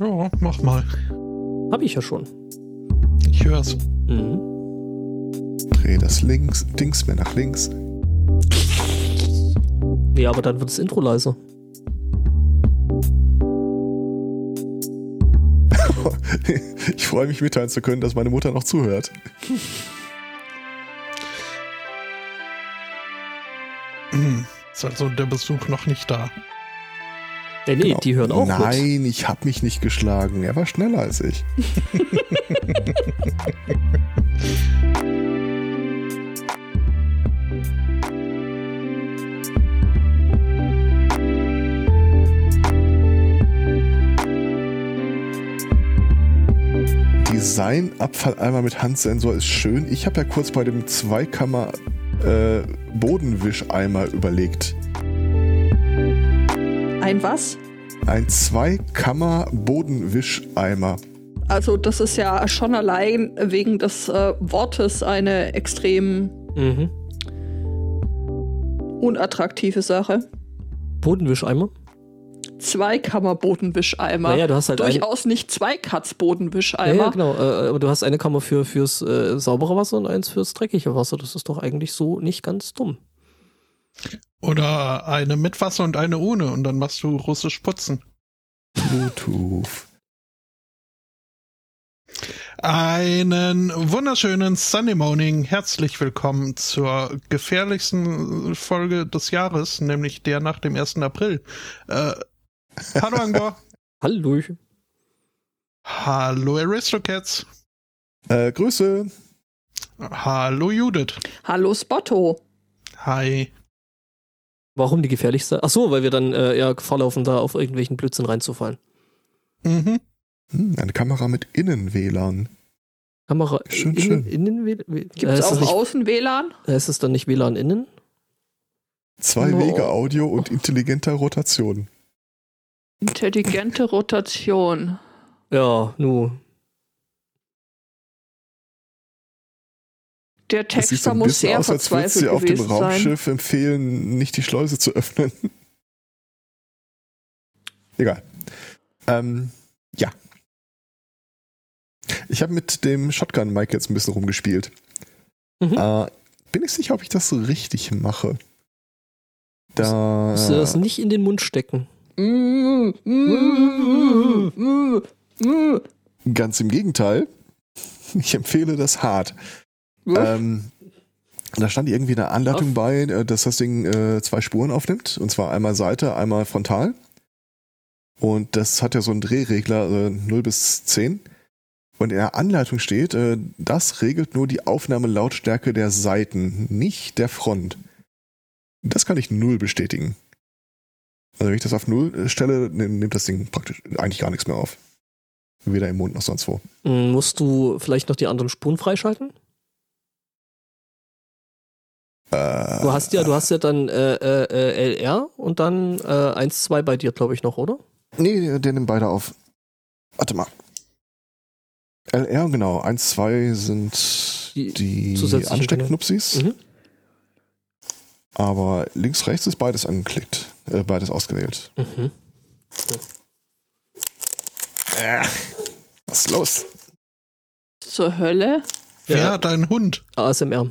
Ja, mach mal. Hab ich ja schon. Ich hör's. Mhm. Dreh das links, Dings mehr nach links. Ja, aber dann wird das Intro leiser. Ich freue mich mitteilen zu können, dass meine Mutter noch zuhört. Ist also der Besuch noch nicht da. Nee, nee, Genau. die hören auch. Nein, ich habe mich nicht geschlagen. Er war schneller als ich. Designabfalleimer mit Handsensor ist schön. Ich habe ja kurz bei dem Zweikammer äh, Bodenwischeimer überlegt. Ein was? Ein Zweikammer Bodenwischeimer. Also das ist ja schon allein wegen des äh, Wortes eine extrem Mhm. unattraktive Sache. Bodenwischeimer? Zweikammer-Bodenwischeimer. Naja, du hast halt ein, Durchaus nicht ja, Zweikatz-Bodenwischeimer. ja, genau. Äh, aber du hast eine Kammer für, fürs äh, saubere Wasser und eins fürs dreckige Wasser. Das ist doch eigentlich so nicht ganz dumm. Oder eine mit Wasser und eine ohne und dann machst du russisch putzen. Bluetooth. Einen wunderschönen Sunday Morning. Herzlich willkommen zur gefährlichsten Folge des Jahres, nämlich der nach dem 1. April. Äh, hallo Angor. Hallo. hallo Aristocats. Äh, Grüße. Hallo Judith. Hallo Spotto. Hi. Warum die gefährlichste? Ach so, weil wir dann äh, ja Gefahr laufen, da auf irgendwelchen Blödsinn reinzufallen. Mhm. Hm, eine Kamera mit Innen-WLAN. Kamera Schön, innen, schön. innen Gibt äh, es ist, das auch Außen-WLAN? äh, ist es dann nicht WLAN innen? Zwei Oh. Wege Audio und intelligenter Rotation. Intelligente Rotation. Ja, nu. Der so Texter ein muss sehr aus, als würde verzweifelt sie auf dem gewesen sein. Raumschiff empfehlen, nicht die Schleuse zu öffnen. Egal. Ähm, ja. Ich habe mit dem Shotgun-Mic jetzt ein bisschen rumgespielt. Mhm. Äh, bin ich sicher, ob ich das so richtig mache. Da. Musst du das nicht in den Mund stecken. Ganz im Gegenteil. Ich empfehle das hart. Ähm, da stand irgendwie eine Anleitung bei, äh, dass das Ding äh, zwei Spuren aufnimmt. Und zwar einmal Seite, einmal frontal. Und das hat ja so einen Drehregler äh, 0 bis 10. Und in der Anleitung steht, äh, das regelt nur die Aufnahmelautstärke der Seiten, nicht der Front. Das kann ich null bestätigen. Also wenn ich das auf null äh, stelle, nimm- nimmt das Ding praktisch eigentlich gar nichts mehr auf. Weder im Mund noch sonst wo. Mm, Musst du vielleicht noch die anderen Spuren freischalten? Du hast ja, du hast ja dann äh, äh, äh, LR und dann äh, 1, 2 bei dir, glaube ich, noch, oder? Nee, der nimmt beide auf. Warte mal. LR, genau. 1, 2 sind Die die, Ansteckknupsis. Mhm. Aber links, rechts ist beides angeklickt. Äh, beides ausgewählt. Mhm. Äh, was ist los? Zur Hölle? Wer Ja. hat einen Hund? ASMR.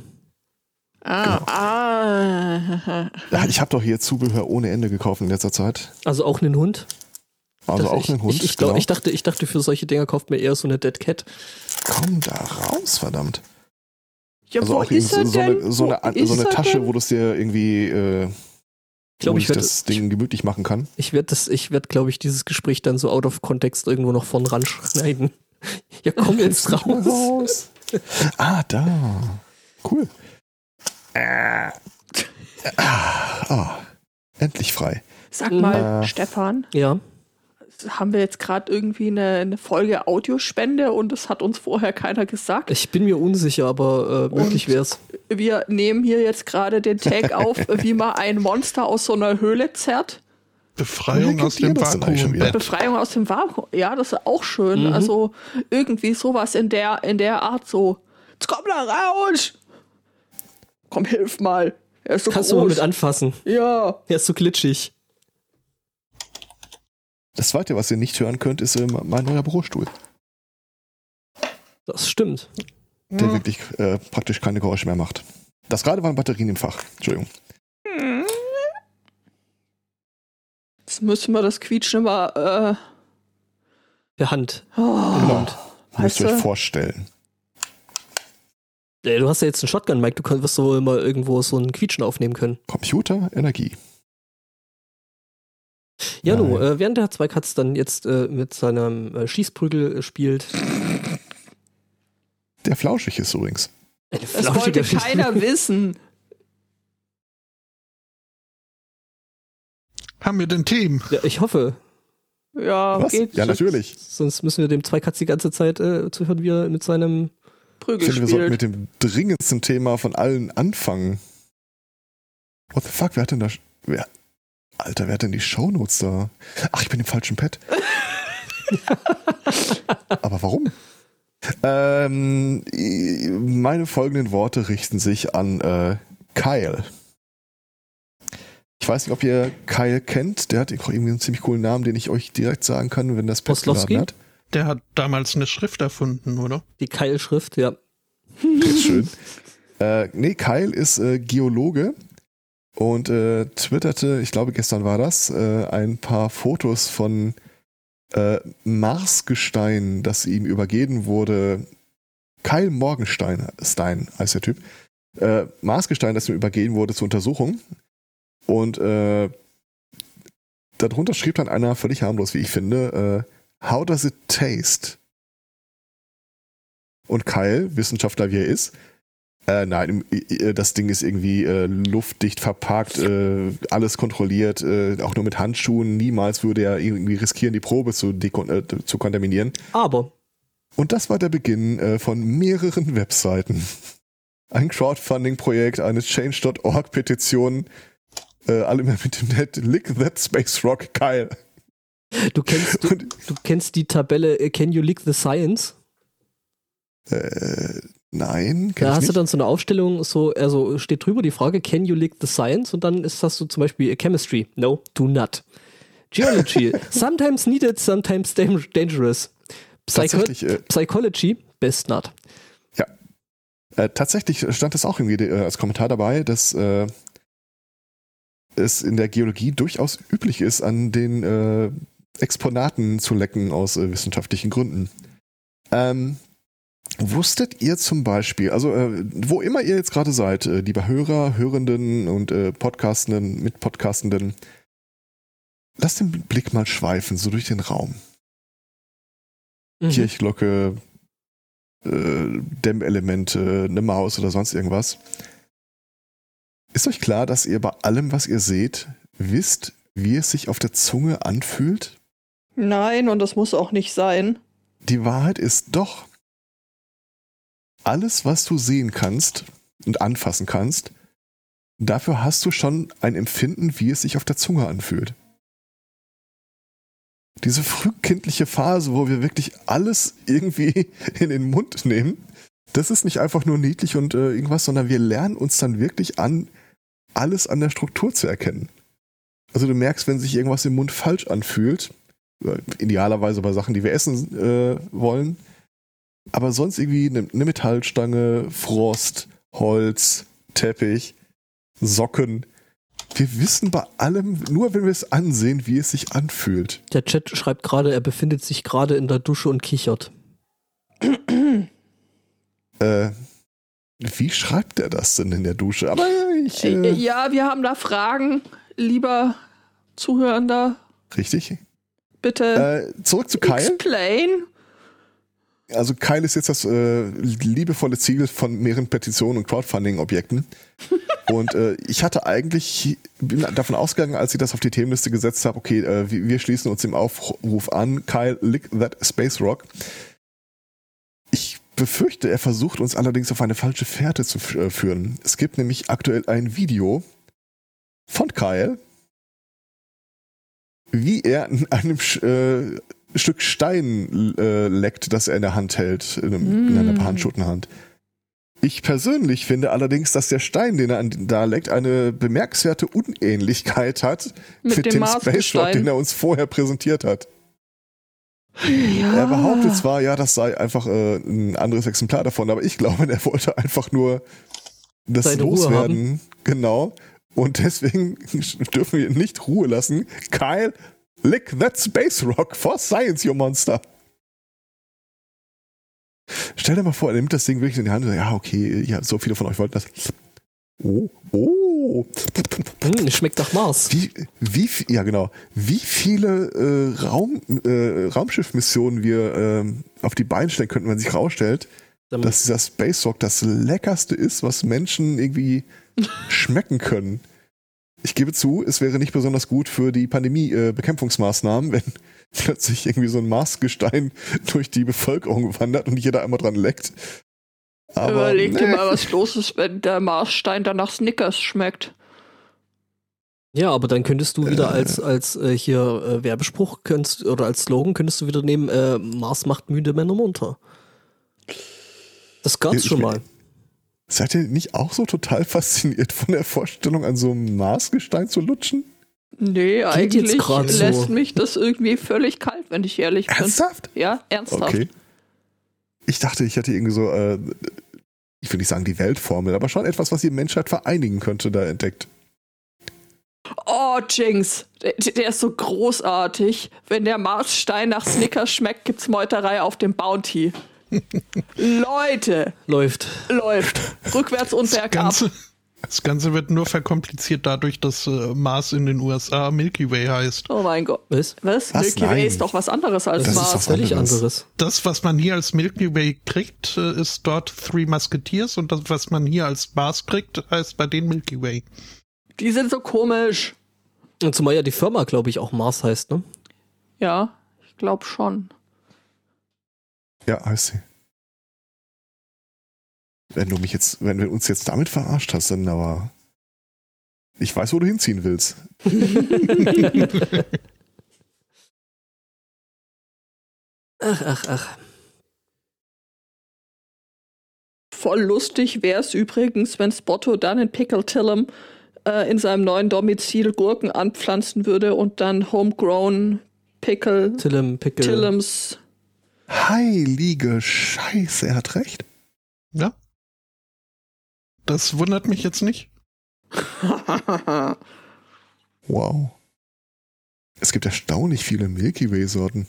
Ah, Genau. ah. Ja, ich habe doch hier Zubehör ohne Ende gekauft in letzter Zeit. Also auch einen Hund. Also auch ich, einen Hund. Ich, ich, glaub, genau. ich, dachte, ich dachte, für solche Dinger kauft mir eher so eine Dead Cat. Komm da raus, verdammt. Ja, Also wo auch ist so, so eine, so eine, so eine Tasche, denn? wo du es dir irgendwie äh, Ich glaube, ich werde, das Ding gemütlich machen kann. ich werde das, ich werde, glaube ich, dieses Gespräch dann so out of context irgendwo noch vorn ran schneiden. Ja, komm jetzt raus. raus. ah, da. Cool. Äh. Ah, endlich frei. Sag mal, Äh. Stefan, Ja. haben wir jetzt gerade irgendwie eine, eine Folge Audiospende und das hat uns vorher keiner gesagt? Ich bin mir unsicher, aber äh, möglich Und- wär's. Wir nehmen hier jetzt gerade den Tag auf, wie man ein Monster aus so einer Höhle zerrt. Befreiung aus dem? Vakuumbett. Befreiung aus dem Vakuum. Ja, das ist auch schön. Mhm. Also irgendwie sowas in der, in der Art so. Jetzt komm da raus! Komm, hilf mal. Er ist so Kannst du mal groß. mit anfassen. ja. Er ist so glitschig. Das zweite, was ihr nicht hören könnt, ist äh, mein neuer Bürostuhl, Das stimmt. der Ja. wirklich äh, praktisch keine Geräusche mehr macht. Das gerade waren Batterien im Fach. Entschuldigung. Jetzt müssen wir das Quietschen immer. Per Hand. Äh, oh, Genau. Müsst ihr euch vorstellen. Äh, du hast ja jetzt einen Shotgun, Mike. Du kannst wirst so immer irgendwo so ein Quietschen aufnehmen können. Computer, Energie. Ja, nu, Nein. äh, während der Zweikatz dann jetzt äh, mit seinem äh, Schießprügel äh, spielt. Der flauschig ist übrigens. Das flauschige wollte keiner wissen. Haben wir den Team? Ja, ich hoffe. Ja, Was? geht. Ja, natürlich. Sonst müssen wir dem Zweikatz die ganze Zeit äh, zuhören, wie er mit seinem. Ich Prügel finde, wir sollten mit spielt. dem dringendsten Thema von allen anfangen. What the fuck, wer hat denn da. Wer, Alter, wer hat denn die Shownotes da? Ach, ich bin im falschen Pad. Aber warum? Ähm, meine folgenden Worte richten sich an äh, Kyle. Ich weiß nicht, ob ihr Kyle kennt. Der hat irgendwie einen ziemlich coolen Namen, den ich euch direkt sagen kann, wenn das Pad geladen hat. Der hat damals eine Schrift erfunden, oder? Die Keilschrift, ja. Ist schön. äh, nee, Kyle ist äh, Geologe und äh, twitterte, ich glaube gestern war das, äh, ein paar Fotos von äh, Marsgestein, das ihm übergeben wurde. Kyle Morgenstein Stein heißt der Typ. Äh, Marsgestein, das ihm übergeben wurde zur Untersuchung. Und äh, darunter schrieb dann einer völlig harmlos, wie ich finde, äh, How does it taste? Und Kyle, Wissenschaftler wie er ist, äh, nein, das Ding ist irgendwie äh, luftdicht verpackt, äh, alles kontrolliert, äh, auch nur mit Handschuhen. Niemals würde er irgendwie riskieren, die Probe zu, äh, zu kontaminieren. Aber Und das war der Beginn äh, von mehreren Webseiten. Ein Crowdfunding-Projekt, eine Change.org-Petition, äh, alle mehr mit dem Net Lick That Space Rock Kyle. Du kennst, du, du kennst die Tabelle äh, Can You Lick the Science? äh, nein, Da hast du nicht. dann so eine Aufstellung, so, also steht drüber die Frage, can you lick the science? Und dann ist, hast du zum Beispiel äh, Chemistry. No, do not. Geology. sometimes needed, sometimes dangerous. Psycho äh, Psychology, best not. Äh, tatsächlich stand es auch irgendwie äh, als Kommentar dabei, dass es in der Geologie durchaus üblich ist, an den äh, Exponaten zu lecken aus äh, wissenschaftlichen Gründen. Ähm, wusstet ihr zum Beispiel, also äh, wo immer ihr jetzt gerade seid, äh, liebe Hörer, Hörenden und äh, Podcastenden, Mitpodcastenden, lasst den Blick mal schweifen, so durch den Raum. Mhm. Kirchglocke, äh, Dämmelemente, eine Maus oder sonst irgendwas. Ist euch klar, dass ihr bei allem, was ihr seht, wisst, wie es sich auf der Zunge anfühlt? Nein, und das muss auch nicht sein. Die Wahrheit ist doch, alles, was du sehen kannst und anfassen kannst, dafür hast du schon ein Empfinden, wie es sich auf der Zunge anfühlt. Diese frühkindliche Phase, wo wir wirklich alles irgendwie in den Mund nehmen, das ist nicht einfach nur niedlich und äh, irgendwas, sondern wir lernen uns dann wirklich an, alles an der Struktur zu erkennen. Also du merkst, wenn sich irgendwas im Mund falsch anfühlt, idealerweise bei Sachen, die wir essen äh, wollen, aber sonst irgendwie eine, eine Metallstange, Frost, Holz, Teppich, Socken. Wir wissen bei allem, nur wenn wir es ansehen, wie es sich anfühlt. Der Chat schreibt gerade, er befindet sich gerade in der Dusche und kichert. Äh, wie schreibt er das denn in der Dusche? Aber ich. Äh, Äh, Ja, wir haben da Fragen, lieber Zuhörender. Richtig. Bitte Äh, zurück zu Kyle. explain. Also Kyle ist jetzt das äh, liebevolle Ziel von mehreren Petitionen und Crowdfunding-Objekten. und äh, ich hatte eigentlich, bin davon ausgegangen, als ich das auf die Themenliste gesetzt habe, okay, äh, wir, schließen uns dem Aufruf an, Kyle, lick that space rock. Ich befürchte, er versucht uns allerdings auf eine falsche Fährte zu äh, führen. Es gibt nämlich aktuell ein Video von Kyle, wie er in einem äh, Stück Stein äh, leckt, das er in der Hand hält, in, einem, in einer Mm. behandschuhten Hand. Ich persönlich finde allerdings, dass der Stein, den er an, da leckt, eine bemerkenswerte Unähnlichkeit hat Mit mit, dem dem. Space Rock, den er uns vorher präsentiert hat. Ja. Er behauptet zwar, ja, das sei einfach äh, ein anderes Exemplar davon, aber ich glaube, er wollte einfach nur das Seine loswerden. Genau. Und deswegen dürfen wir ihn nicht Ruhe lassen. Kyle, lick that Space Rock for science, you monster. Stell dir mal vor, er nimmt das Ding wirklich in die Hand und sagt, ja, okay, ja, so viele von euch wollten das. Oh, oh. Hm, schmeckt nach Mars. Wie, wie, ja genau, wie viele äh, Raum, äh, Raumschiffmissionen wir ähm, auf die Beine stellen könnten, wenn sich rausstellt, dass dieser Space Rock das leckerste ist, was Menschen irgendwie schmecken können. Ich gebe zu, es wäre nicht besonders gut für die Pandemie-Bekämpfungsmaßnahmen, wenn plötzlich irgendwie so ein Marsgestein durch die Bevölkerung wandert und jeder einmal dran leckt. Aber, Überleg dir nee. mal, was los ist, wenn der Marsstein dann nach Snickers schmeckt. Ja, aber dann könntest du wieder Äh. als, als äh, hier äh, Werbespruch könntest, oder als Slogan könntest du wieder nehmen, äh, Mars macht müde Männer munter. Das gab's Ich- schon mal. Seid ihr nicht auch so total fasziniert von der Vorstellung, an so einem Marsgestein zu lutschen? Nee, jetzt eigentlich grad so. lässt mich das irgendwie völlig kalt, wenn ich ehrlich bin. Ernsthaft? Ja, ernsthaft. Okay. Ich dachte, ich hätte irgendwie so, äh, ich will nicht sagen die Weltformel, aber schon etwas, was die Menschheit vereinigen könnte, da entdeckt. Oh, Jinx, der, der ist so großartig. Wenn der Marsstein nach Snickers schmeckt, gibt's Meuterei auf dem Bounty. Leute, Läuft. läuft. Rückwärts und Das bergab. Ganze, das Ganze wird nur verkompliziert dadurch, dass äh, Mars in den USA Milky Way heißt. Oh mein Gott. Was? Was? Was? Milky Way Nein. ist doch was anderes als Das ist Mars. was Völlig anderes. anderes. Das, was man hier als Milky Way kriegt, äh, ist dort Three Musketeers und das, was man hier als Mars kriegt, heißt bei denen Milky Way. Die sind so komisch. Und zumal ja die Firma, glaube ich, auch Mars heißt, ne? Ja, ich glaube schon. Ja, heißt sie. Wenn du mich jetzt, wenn du uns jetzt damit verarscht hast, dann aber. Ich weiß, wo du hinziehen willst. Ach, ach, ach. Voll lustig wäre es übrigens, wenn Spotto dann in Pickle Tillum äh, in seinem neuen Domizil Gurken anpflanzen würde und dann Homegrown Pickle Tillem, Pickel. Tillums. Heilige Scheiße, er hat recht. Ja. Das wundert mich jetzt nicht. Wow. Es gibt erstaunlich viele Milky Way-Sorten.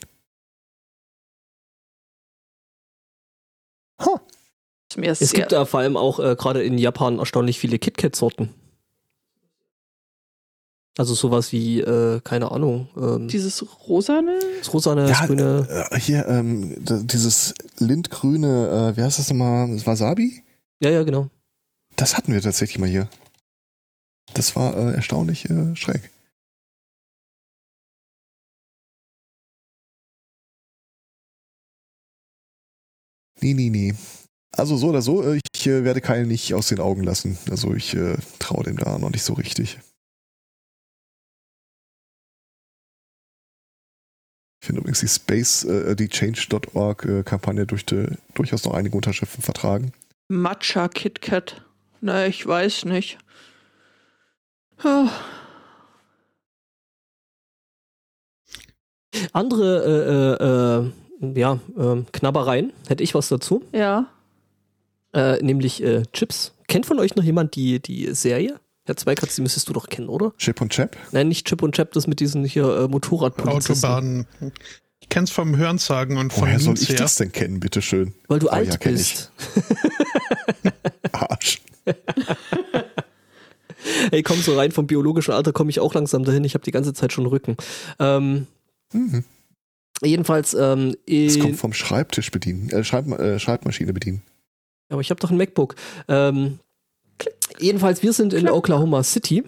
Huh. Es gibt da vor allem auch äh, gerade in Japan erstaunlich viele KitKat-Sorten. Also sowas wie, äh, keine Ahnung, ähm, dieses rosane. das rosane, das Ja, grüne. äh, hier, ähm, da- dieses lindgrüne, äh, wie heißt das nochmal? Das Wasabi? Ja, ja, genau. Das hatten wir tatsächlich mal hier. Das war äh, erstaunlich äh, schräg. Nee, nee, nee. Also so oder so, ich äh, werde Kyle nicht aus den Augen lassen. Also ich äh, traue dem da noch nicht so richtig. Ich finde übrigens die Space, äh, die Change.org äh, Kampagne dürfte durchaus noch einige Unterschriften vertragen. Matcha KitKat. Na, ich weiß nicht. Ah, Andere, äh, äh, äh, ja, ähm, Knabbereien, hätte ich was dazu. Ja. Äh, nämlich äh, Chips. Kennt von euch noch jemand die, die Serie? Herr Zweikatz, die müsstest du doch kennen, oder? Chip und Chap? Nein, nicht Chip und Chap, das mit diesen hier äh, Motorradpolizisten. Autobahnen. Ich kenn's vom Hörensagen und von Woher soll ich her. das denn kennen, bitteschön? Weil du Oh, alt ja, kenn bist. Arsch. Hey, komm so rein, vom biologischen Alter komme ich auch langsam dahin. Ich habe die ganze Zeit schon Rücken. Ähm, Mhm. jedenfalls, ähm, Das kommt vom Schreibtisch bedienen, äh, Schreib, äh, Schreibmaschine bedienen. aber ich habe doch ein MacBook. Ähm, jedenfalls, wir sind in Oklahoma City.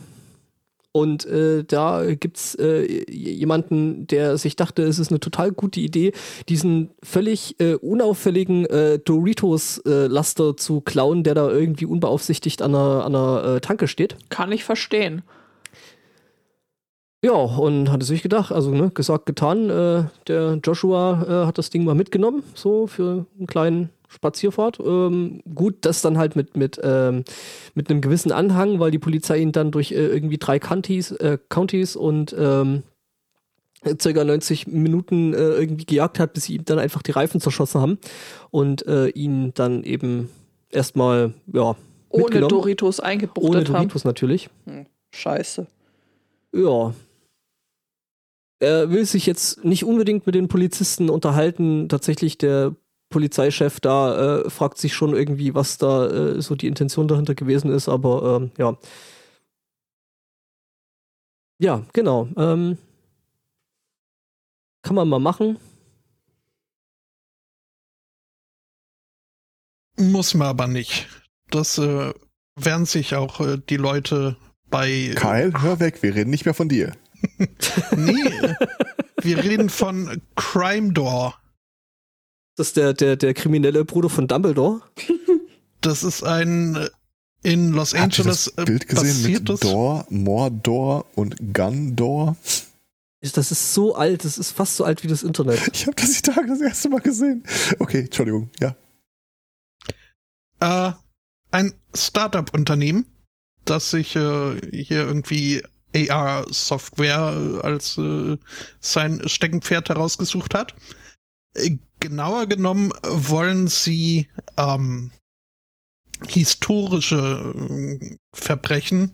Und äh, da gibt's äh, jemanden, der sich dachte, es ist eine total gute Idee, diesen völlig äh, unauffälligen äh, Doritos-Laster zu klauen, der da irgendwie unbeaufsichtigt an einer, an einer äh, Tanke steht. Kann ich verstehen. Ja, und hatte sich gedacht, also ne, gesagt, getan, äh, der Joshua hat das Ding mal mitgenommen, so für einen kleinen Spazierfahrt. Ähm, gut, das dann halt mit, mit, ähm, mit einem gewissen Anhang, weil die Polizei ihn dann durch äh, irgendwie drei Counties, äh, Counties und ähm, circa 90 Minuten äh, irgendwie gejagt hat, bis sie ihm dann einfach die Reifen zerschossen haben und äh, ihn dann eben erstmal, ja, ohne Doritos eingebuchtet Ohne Doritos haben. natürlich. Hm, scheiße. Ja. Er will sich jetzt nicht unbedingt mit den Polizisten unterhalten. Tatsächlich der Polizeichef da äh, fragt sich schon irgendwie, was da äh, so die Intention dahinter gewesen ist, aber ähm, ja. Ja, genau. Ähm, kann man mal machen. Muss man aber nicht. Das äh, werden sich auch äh, die Leute bei. Kyle, hör weg, wir reden nicht mehr von dir. nee, wir reden von Crime Door. Das ist der, der, der kriminelle Bruder von Dumbledore. Das ist ein äh, in Los Habt Angeles das Bild gesehen mit Door, Mordor und Gundor? Das ist so alt, das ist fast so alt wie das Internet. Ich habe das die Tage das erste Mal gesehen. Okay, Entschuldigung, ja. Äh, ein Startup-Unternehmen, das sich äh, hier irgendwie AR-Software als äh, sein Steckenpferd herausgesucht hat. Äh, genauer genommen wollen sie ähm, historische äh, Verbrechen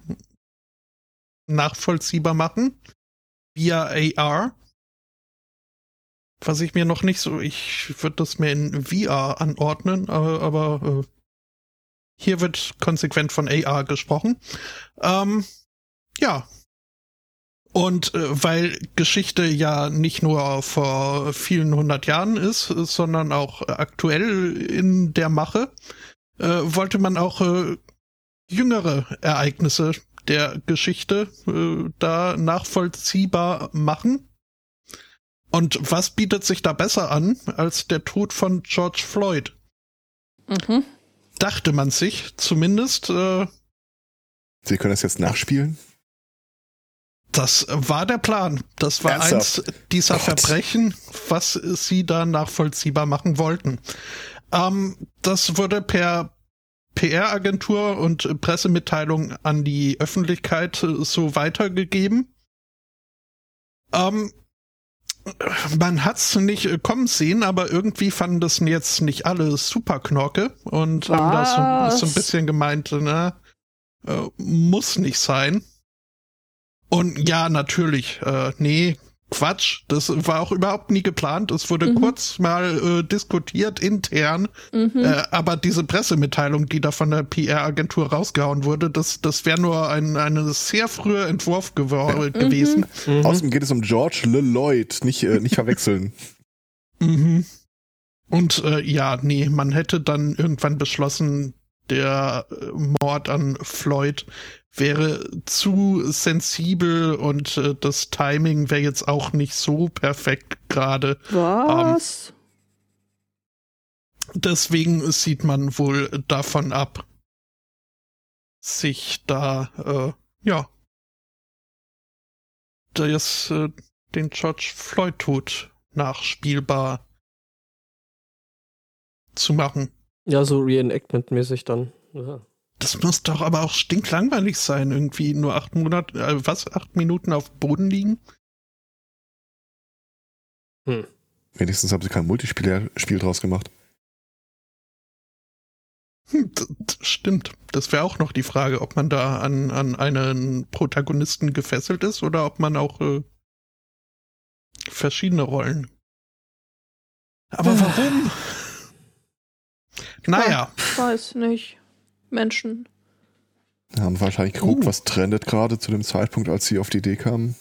nachvollziehbar machen via AR. Was ich mir noch nicht so, ich würde das mehr in VR anordnen, aber, aber äh, hier wird konsequent von AR gesprochen. Ähm, ja. Und äh, weil Geschichte ja nicht nur vor vielen hundert Jahren ist, sondern auch aktuell in der Mache, äh, wollte man auch äh, jüngere Ereignisse der Geschichte äh, da nachvollziehbar machen. Und was bietet sich da besser an als der Tod von George Floyd? Mhm. Dachte man sich zumindest. Äh, Sie können das jetzt nachspielen? Das war der Plan. Das war Ernsthaft? eins dieser Gott. Verbrechen, was sie da nachvollziehbar machen wollten. Ähm, das wurde per PR-Agentur und Pressemitteilung an die Öffentlichkeit äh, so weitergegeben. Ähm, man hat's nicht äh, kommen sehen, aber irgendwie fanden das jetzt nicht alle super Knorke und haben da so, so ein Was? bisschen gemeint, ne, äh, muss nicht sein. Und ja, natürlich, äh, nee, Quatsch, das war auch überhaupt nie geplant. Es wurde Mhm. kurz mal äh, diskutiert intern, Mhm. äh, aber diese Pressemitteilung, die da von der PR-Agentur rausgehauen wurde, das, das wäre nur ein, ein sehr früher Entwurf gewo- gewesen. Mhm. Außerdem geht es um George LeLloyd, nicht, äh, nicht verwechseln. Mhm. Und äh, ja, nee, man hätte dann irgendwann beschlossen, der äh, Mord an Floyd wäre zu sensibel und äh, das Timing wäre jetzt auch nicht so perfekt gerade. Was? Deswegen sieht man wohl davon ab, sich da, äh, ja, das, äh, den George Floyd-Tod nachspielbar zu machen. Ja, so Reenactment-mäßig dann. Ja. Das muss doch aber auch stinklangweilig sein, irgendwie nur acht Monate, äh, was, acht Minuten auf dem Boden liegen? Wenigstens haben sie kein Multispieler-Spiel draus gemacht. Hm, stimmt. Das wäre auch noch die Frage, ob man da an, an einen Protagonisten gefesselt ist oder ob man auch äh, verschiedene Rollen. Aber warum? Naja, Ich weiß nicht. Menschen. Haben wahrscheinlich geguckt, Uh. was trendet gerade zu dem Zeitpunkt, als sie auf die Idee kamen.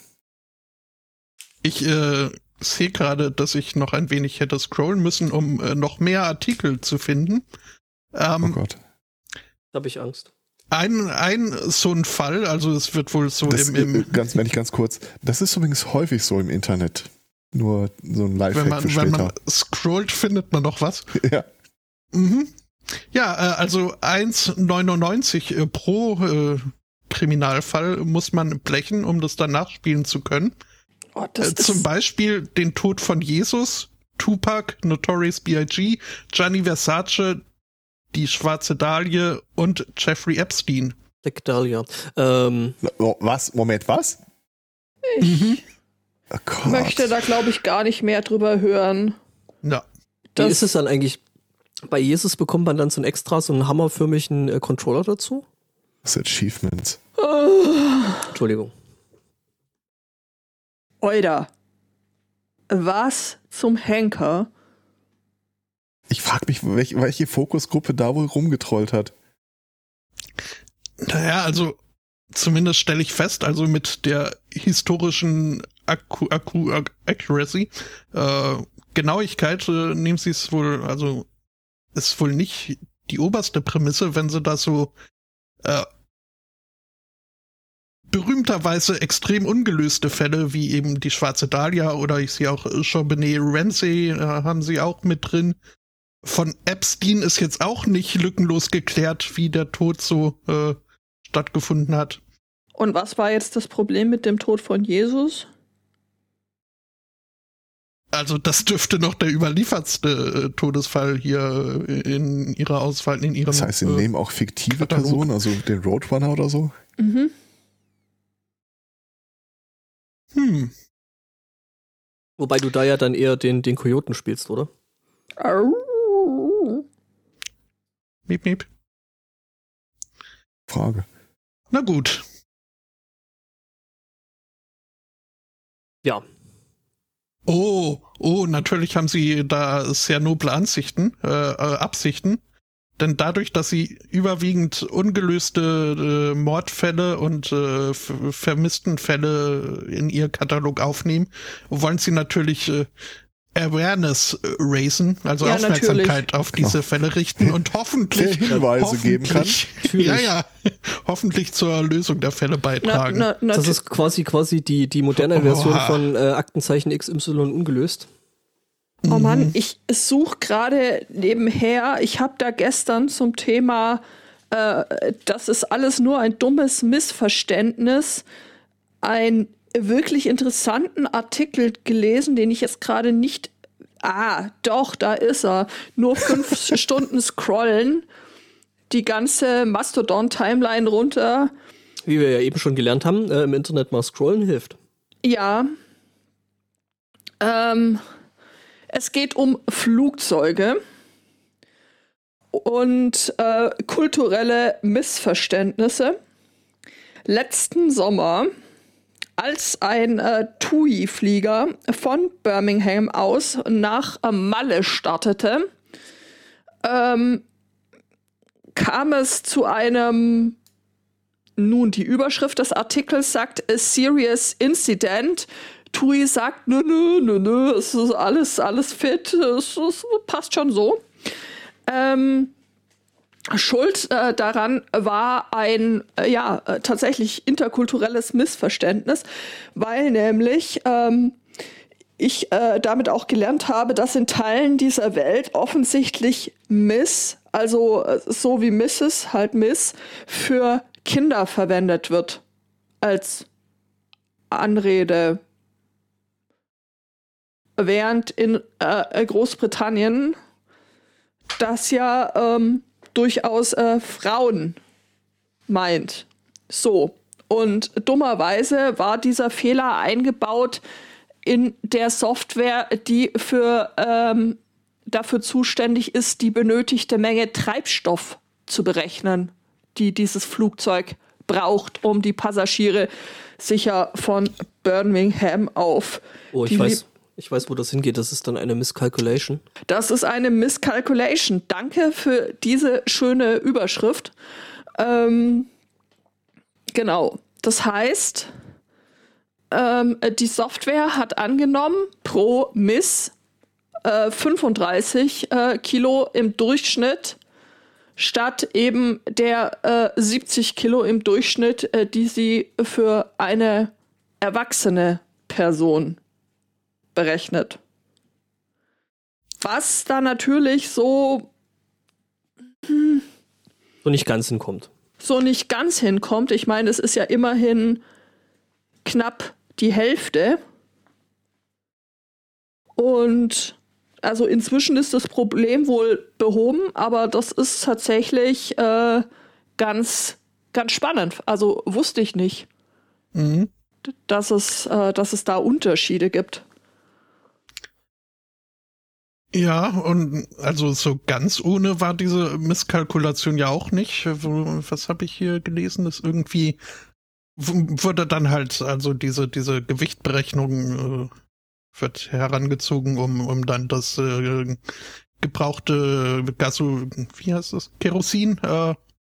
ich äh, sehe gerade, dass ich noch ein wenig hätte scrollen müssen, um äh, noch mehr Artikel zu finden. Oh Ähm, Gott. Da habe ich Angst. ein, ein so ein Fall, also es wird wohl so Das, im, äh, im ganz, wenn ich ganz kurz, das ist übrigens häufig so im Internet. Nur so ein wenn man, für wenn später. man scrollt, findet man noch was. ja. Mhm. Ja, äh, also 1,99 äh, pro äh, Kriminalfall muss man blechen, um das dann nachspielen zu können. Oh, das Äh, ist zum Beispiel den Tod von Jesus, Tupac, Notorious B.I.G., Gianni Versace, die Schwarze Dahlia und Jeffrey Epstein. Black Dahlia. Ähm, Oh, Was? Moment, was? Ich Oh Gott. möchte da, glaube ich, gar nicht mehr drüber hören. Ja. wie Das- ist es dann eigentlich? Bei Jesus bekommt man dann so ein extra, so einen hammerförmigen äh, Controller dazu? Das ist Achievements. Entschuldigung. Oida. Was zum Henker? Ich frage mich, welche, welche Fokusgruppe da wohl rumgetrollt hat. Naja, also zumindest stelle ich fest, also mit der historischen Accuracy, äh, Genauigkeit äh, nehmen sie es wohl, also ist wohl nicht die oberste Prämisse, wenn sie da so äh, berühmterweise extrem ungelöste Fälle wie eben die Schwarze Dahlia oder ich sehe auch Chaubenet Ramsey äh, haben sie auch mit drin. Von Epstein ist jetzt auch nicht lückenlos geklärt, wie der Tod so äh, stattgefunden hat. Und was war jetzt das Problem mit dem Tod von Jesus? Also das dürfte noch der überliefertste äh, Todesfall hier äh, in ihrer Auswahl, in ihrem. Das heißt, sie äh, nehmen auch fiktive Katalog. Personen, also den Roadrunner oder so. Mhm. Hm. Wobei du da ja dann eher den, den Kojoten spielst, oder? Au. Miep, miep. Frage. Na gut. Ja. Oh, oh, natürlich haben sie da sehr noble Ansichten, äh, äh, Absichten. Denn dadurch, dass sie überwiegend ungelöste äh, Mordfälle und äh, vermissten Fälle in ihr Katalog aufnehmen, wollen sie natürlich äh, Awareness äh, raisen, also Ja, Aufmerksamkeit natürlich. auf diese Fälle richten und hoffentlich Hinweise geben kann. hoffentlich- Natürlich. Ja, ja, hoffentlich zur Lösung der Fälle beitragen. na, na, Das ist quasi quasi die, die moderne Version Oha. von äh, Aktenzeichen XY ungelöst. Oh Mann, Mhm. ich suche gerade nebenher. Ich habe da gestern zum Thema, äh, das ist alles nur ein dummes Missverständnis, einen wirklich interessanten Artikel gelesen, den ich jetzt gerade nicht. Ah, doch, da ist er. Nur fünf Stunden scrollen, die ganze Mastodon-Timeline runter. Wie wir ja eben schon gelernt haben, äh, im Internet mal scrollen hilft. Ja. Ähm, es geht um Flugzeuge und äh, kulturelle Missverständnisse. Letzten Sommer, als ein äh, TUI-Flieger von Birmingham aus nach äh, Malle startete, ähm, kam es zu einem nun, die Überschrift des Artikels sagt a serious incident. Tui sagt, nö, nö, nö, nö, es ist alles, alles fit, es, es passt schon so. Ähm, Schuld äh, daran war ein äh, ja äh, tatsächlich interkulturelles Missverständnis, weil nämlich ähm, ich äh, damit auch gelernt habe, dass in Teilen dieser Welt offensichtlich Miss, also äh, so wie Mrs., halt Miss, für Kinder verwendet wird als Anrede. Während in äh, Großbritannien das ja ähm, durchaus äh, Frauen meint. So. Und dummerweise war dieser Fehler eingebaut in der Software, die für, ähm, dafür zuständig ist, die benötigte Menge Treibstoff zu berechnen, die dieses Flugzeug braucht, um die Passagiere sicher von Birmingham auf. Oh, ich weiß, ich weiß, wo das hingeht. Das ist dann eine Miscalculation. das ist eine Miscalculation. Danke für diese schöne Überschrift. Ähm, genau. Das heißt, ähm, die Software hat angenommen, pro Miss äh, 35 äh, Kilo im Durchschnitt statt eben der äh, 70 Kilo im Durchschnitt, äh, die sie für eine erwachsene Person berechnet. Was da natürlich so, So nicht ganz hinkommt. so nicht ganz hinkommt. Ich meine, es ist ja immerhin knapp die Hälfte. Und also inzwischen ist das Problem wohl behoben, aber das ist tatsächlich äh, ganz, ganz spannend. Also wusste ich nicht, Mhm. dass es, äh, dass es da Unterschiede gibt. Ja, und also so ganz ohne war diese Misskalkulation ja auch nicht. Was habe ich hier gelesen? Das irgendwie wurde dann halt, also diese, diese Gewichtberechnung äh, wird herangezogen, um, um dann das äh, gebrauchte Gaso, wie heißt das? Kerosin äh,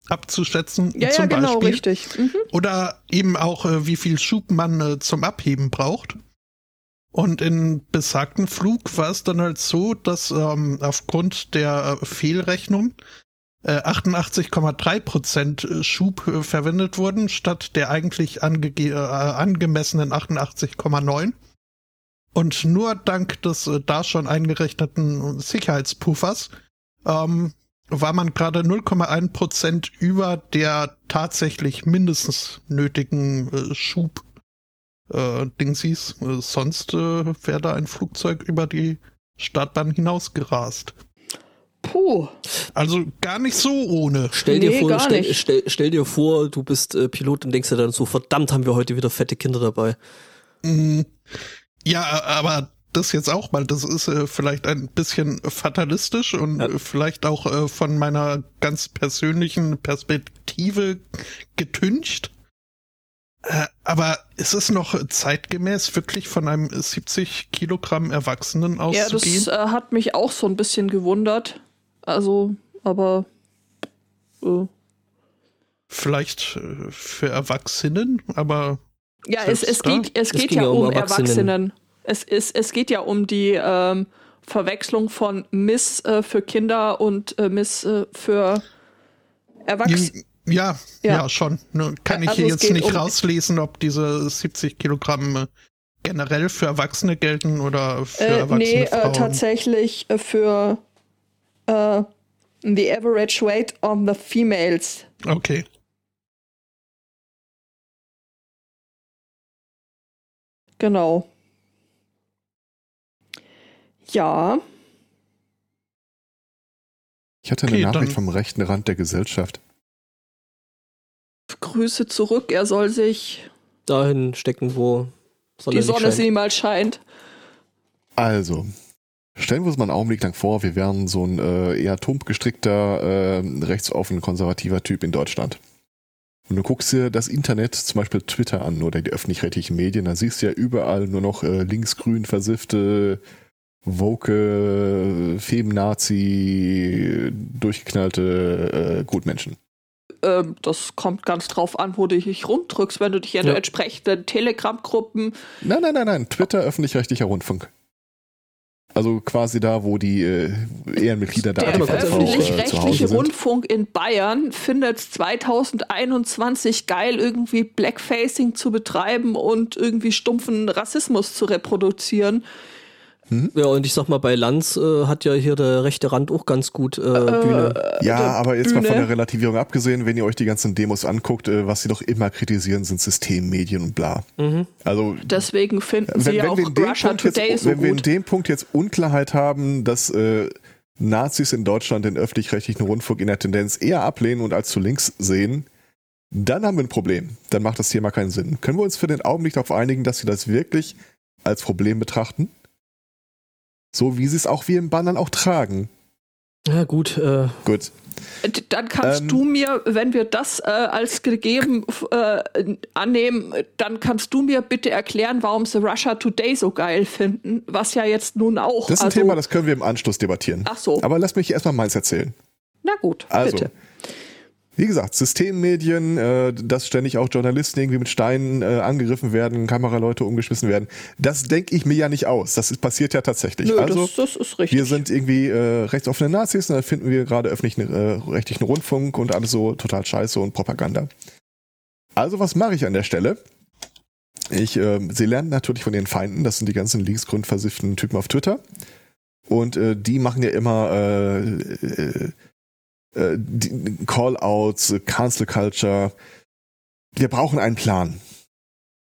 abzuschätzen. Ja, zum ja, genau, Beispiel. richtig. Mhm. Oder eben auch, äh, wie viel Schub man äh, zum Abheben braucht. Und in besagten Flug war es dann halt so, dass ähm, aufgrund der äh, Fehlrechnung äh, 88,3 Prozent äh, Schub äh, verwendet wurden, statt der eigentlich angege- äh, angemessenen 88,9. Und nur dank des da schon eingerechneten Sicherheitspuffers ähm, war man gerade 0,1 Prozent über der tatsächlich mindestens nötigen äh, Schub äh, Dingsies. Äh, sonst äh, wäre da ein Flugzeug über die Startbahn hinausgerast. Puh. Also gar nicht so ohne. Stell dir Nee, vor, gar stell, nicht. stell, stell dir vor, du bist äh, Pilot und denkst dir dann so, verdammt, haben wir heute wieder fette Kinder dabei. Mm, Ja, aber das jetzt auch mal, das ist äh, vielleicht ein bisschen fatalistisch und Ja. vielleicht auch äh, von meiner ganz persönlichen Perspektive getüncht. Äh, aber ist es noch zeitgemäß, wirklich von einem 70 Kilogramm Erwachsenen Ja, auszugehen? das äh, hat mich auch so ein bisschen gewundert. Also, aber äh, Vielleicht äh, für Erwachsenen, aber ja, es, es geht, es Es geht ja ja um Erwachsenen. Erwachsenen. Es, ist, es geht ja um die ähm, Verwechslung von Miss äh, für Kinder und äh, Miss äh, für Erwachsene. Ja, ja, Ja. schon. Nur kann ich Also hier jetzt nicht um- rauslesen, ob diese 70 Kilogramm äh, generell für Erwachsene gelten oder für Äh, erwachsene nee, äh, Frauen. tatsächlich äh, für äh, the average weight on the females. Okay. Genau. Ja, Ich hatte eine Okay, Nachricht vom rechten Rand der Gesellschaft. Grüße zurück. Er soll sich Dahin stecken, wo Sonne die Sonne scheint. niemals scheint. Also, stellen wir uns mal einen Augenblick lang vor, wir wären so ein äh, eher tump gestrickter, äh, rechtsoffen, konservativer Typ in Deutschland. Und du guckst dir das Internet, zum Beispiel Twitter an oder die öffentlich-rechtlichen Medien, da siehst du ja überall nur noch äh, linksgrün versiffte, woke, Feminazi, durchgeknallte äh, Gutmenschen. Ähm, das kommt ganz drauf an, wo du dich rumdrückst, wenn du dich in Ja. entsprechenden Telegram-Gruppen. Nein, nein, nein, nein, Twitter, öffentlich-rechtlicher Rundfunk. Also quasi da, wo die äh, Ehrenmitglieder da Der äh, öffentlich-rechtliche sind. Rundfunk in Bayern findet 2021 geil, irgendwie Blackfacing zu betreiben und irgendwie stumpfen Rassismus zu reproduzieren. Ja, und ich sag mal, bei Lanz äh, hat ja hier der rechte Rand auch ganz gut äh, Bühne. Ja, der aber jetzt mal von Bühne. der Relativierung abgesehen, wenn ihr euch die ganzen Demos anguckt, äh, was sie doch immer kritisieren, sind Systemmedien und bla. Mhm. Also Deswegen finden sie wenn, ja wenn, auch wir in dem Russia Punkt Today jetzt, so wenn wir in gut. dem Punkt jetzt Unklarheit haben, dass äh, Nazis in Deutschland den öffentlich-rechtlichen Rundfunk in der Tendenz eher ablehnen und als zu links sehen, dann haben wir ein Problem. Dann macht das Thema keinen Sinn. Können wir uns für den Augenblick darauf einigen, dass sie das wirklich als Problem betrachten? So wie sie es auch wie im Bannern auch tragen. Ja, gut. Äh, Gut. Dann kannst Ähm, du mir, wenn wir das äh, als gegeben äh, annehmen, dann kannst du mir bitte erklären, warum sie Russia Today so geil finden, was ja jetzt nun auch. Das ist ein also, Thema, das können wir im Anschluss debattieren. Ach so, Aber lass mich erstmal meins erzählen. na gut, Also, bitte. Wie gesagt, Systemmedien, äh, dass ständig auch Journalisten irgendwie mit Steinen äh, angegriffen werden, Kameraleute umgeschmissen werden, das denke ich mir ja nicht aus. Das ist, passiert ja tatsächlich. Nö, also, das, das ist richtig. wir sind irgendwie äh, rechtsoffene Nazis und dann finden wir gerade öffentlichen, äh, rechtlichen Rundfunk und alles so total scheiße und Propaganda. Also, was mache ich an der Stelle? Ich, äh, sie lernen natürlich von ihren Feinden, das sind die ganzen linksgrundversifften Typen auf Twitter. Und äh, die machen ja immer äh, äh, äh, Call-outs, Cancel Culture. Wir brauchen einen Plan.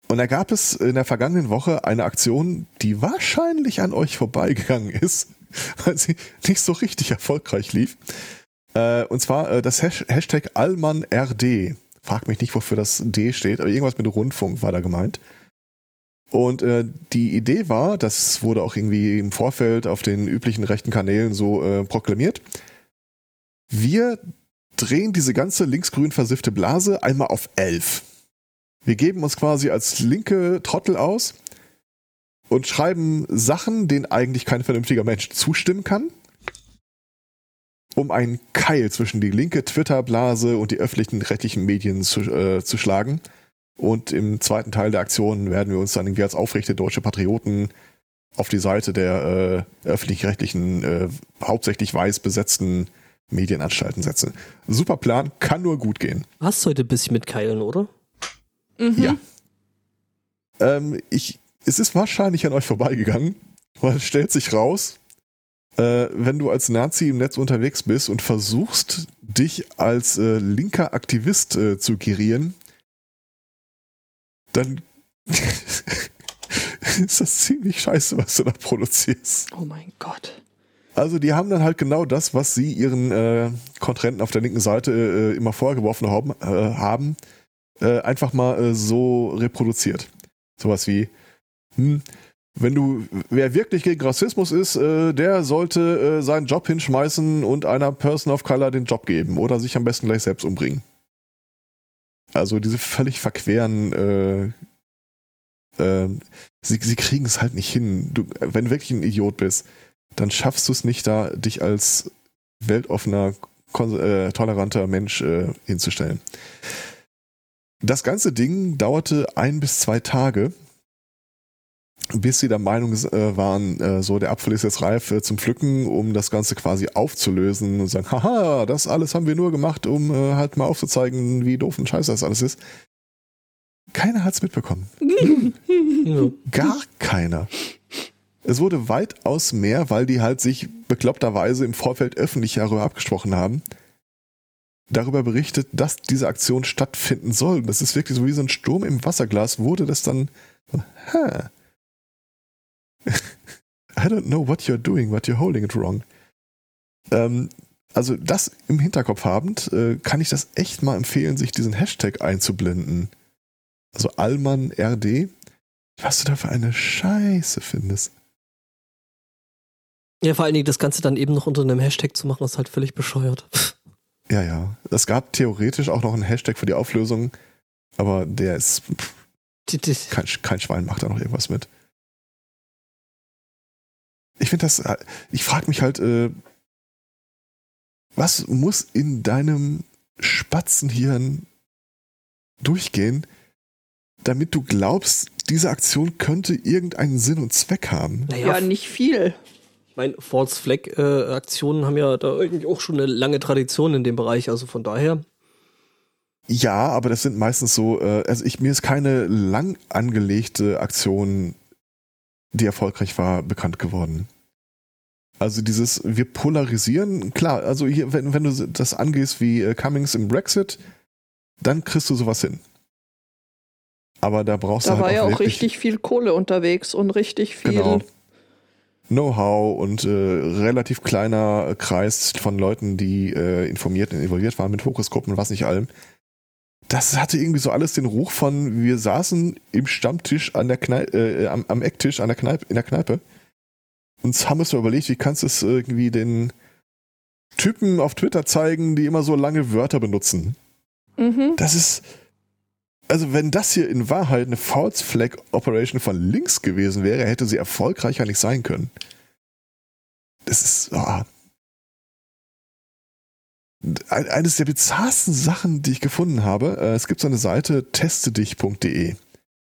Und da gab es in der vergangenen Woche eine Aktion, die wahrscheinlich an euch vorbeigegangen ist. weil sie nicht so richtig erfolgreich lief. Äh, und zwar äh, das Hash Hashtag AllmannRD. Frag mich nicht, wofür das D steht, aber irgendwas mit Rundfunk war da gemeint. Und äh, die Idee war, das wurde auch irgendwie im Vorfeld auf den üblichen rechten Kanälen so äh, proklamiert. Wir drehen diese ganze linksgrün versiffte Blase einmal auf 11. Wir geben uns quasi als linke Trottel aus und schreiben Sachen, denen eigentlich kein vernünftiger Mensch zustimmen kann, um einen Keil zwischen die linke Twitter-Blase und die öffentlichen rechtlichen Medien zu, äh, zu schlagen und im zweiten Teil der Aktion werden wir uns dann irgendwie als aufrechte deutsche Patrioten auf die Seite der äh, öffentlich-rechtlichen, äh, hauptsächlich weiß besetzten Medienanstalten setzen. Super Plan, kann nur gut gehen. Hast heute ein bisschen mit Keilen, oder? Mhm. Ja. Ähm, ich, es ist wahrscheinlich an euch vorbeigegangen, weil es stellt sich raus, äh, wenn du als Nazi im Netz unterwegs bist und versuchst, dich als äh, linker Aktivist äh, zu gerieren, dann ist das ziemlich scheiße, was du da produzierst. Oh mein Gott. Also die haben dann halt genau das, was sie ihren äh, Kontrahenten auf der linken Seite äh, immer vorgeworfen haben, äh, haben äh, einfach mal äh, so reproduziert. Sowas wie, hm, wenn du, wer wirklich gegen Rassismus ist, äh, der sollte seinen Job hinschmeißen und einer Person of Color den Job geben oder sich am besten gleich selbst umbringen. Also diese völlig verqueren, äh, äh, sie, sie kriegen es halt nicht hin. Du, wenn du wirklich ein Idiot bist, dann schaffst du es nicht da, dich als weltoffener, äh, toleranter Mensch äh, hinzustellen. Das ganze Ding dauerte ein bis zwei Tage, bis sie der Meinung äh, waren, äh, so der Apfel ist jetzt reif äh, zum Pflücken, um das Ganze quasi aufzulösen und sagen, haha, das alles haben wir nur gemacht, um äh, halt mal aufzuzeigen, wie doof und scheiße das alles ist. Keiner hat's mitbekommen. Ja. Gar keiner. Es wurde weitaus mehr, weil die halt sich bekloppterweise im Vorfeld öffentlich darüber abgesprochen haben, darüber berichtet, dass diese Aktion stattfinden soll. Das ist wirklich so wie so ein Sturm im Wasserglas, wurde das dann, hä? I don't know what you're doing, but you're holding it wrong. Ähm, also das im Hinterkopf habend, äh, kann ich das echt mal empfehlen, sich diesen Hashtag einzublenden. Also Allmann RD. Was du da für eine Scheiße findest. Ja, vor allen Dingen das Ganze dann eben noch unter einem Hashtag zu machen, ist halt völlig bescheuert. Ja, ja. Es gab theoretisch auch noch einen Hashtag für die Auflösung, aber der ist, pff, Die- die- kein, kein Schwein macht da noch irgendwas mit. Ich finde das, äh, ich frage mich halt, äh, was muss in deinem Spatzenhirn durchgehen, damit du glaubst, diese Aktion könnte irgendeinen Sinn und Zweck haben? Naja, Ja, nicht viel. Mein False Flag äh, Aktionen haben ja da irgendwie auch schon eine lange Tradition in dem Bereich, also von daher. Ja, aber das sind meistens so, äh, also ich, mir ist keine lang angelegte Aktion, die erfolgreich war, bekannt geworden. Also dieses, wir polarisieren, klar, also hier, wenn, wenn du das angehst wie äh, Cummings im Brexit, dann kriegst du sowas hin. Aber da brauchst Da du halt war ja auch richtig viel Kohle unterwegs und richtig viel. Genau. Know-how und äh, relativ kleiner Kreis von Leuten, die äh, informiert und involviert waren mit Fokusgruppen und was nicht allem. Das hatte irgendwie so alles den Ruch von, wir saßen im Stammtisch an der Kneipe, äh, am, am Ecktisch an der Kneipe, in der Kneipe. Uns haben uns überlegt, wie kannst du es irgendwie den Typen auf Twitter zeigen, die immer so lange Wörter benutzen. Mhm. Das ist. Also, wenn das hier in Wahrheit eine False Flag Operation von links gewesen wäre, hätte sie erfolgreicher nicht sein können. Das ist. Ein- Eines der bizarrsten Sachen, die ich gefunden habe, äh, es gibt so eine Seite testedich.de,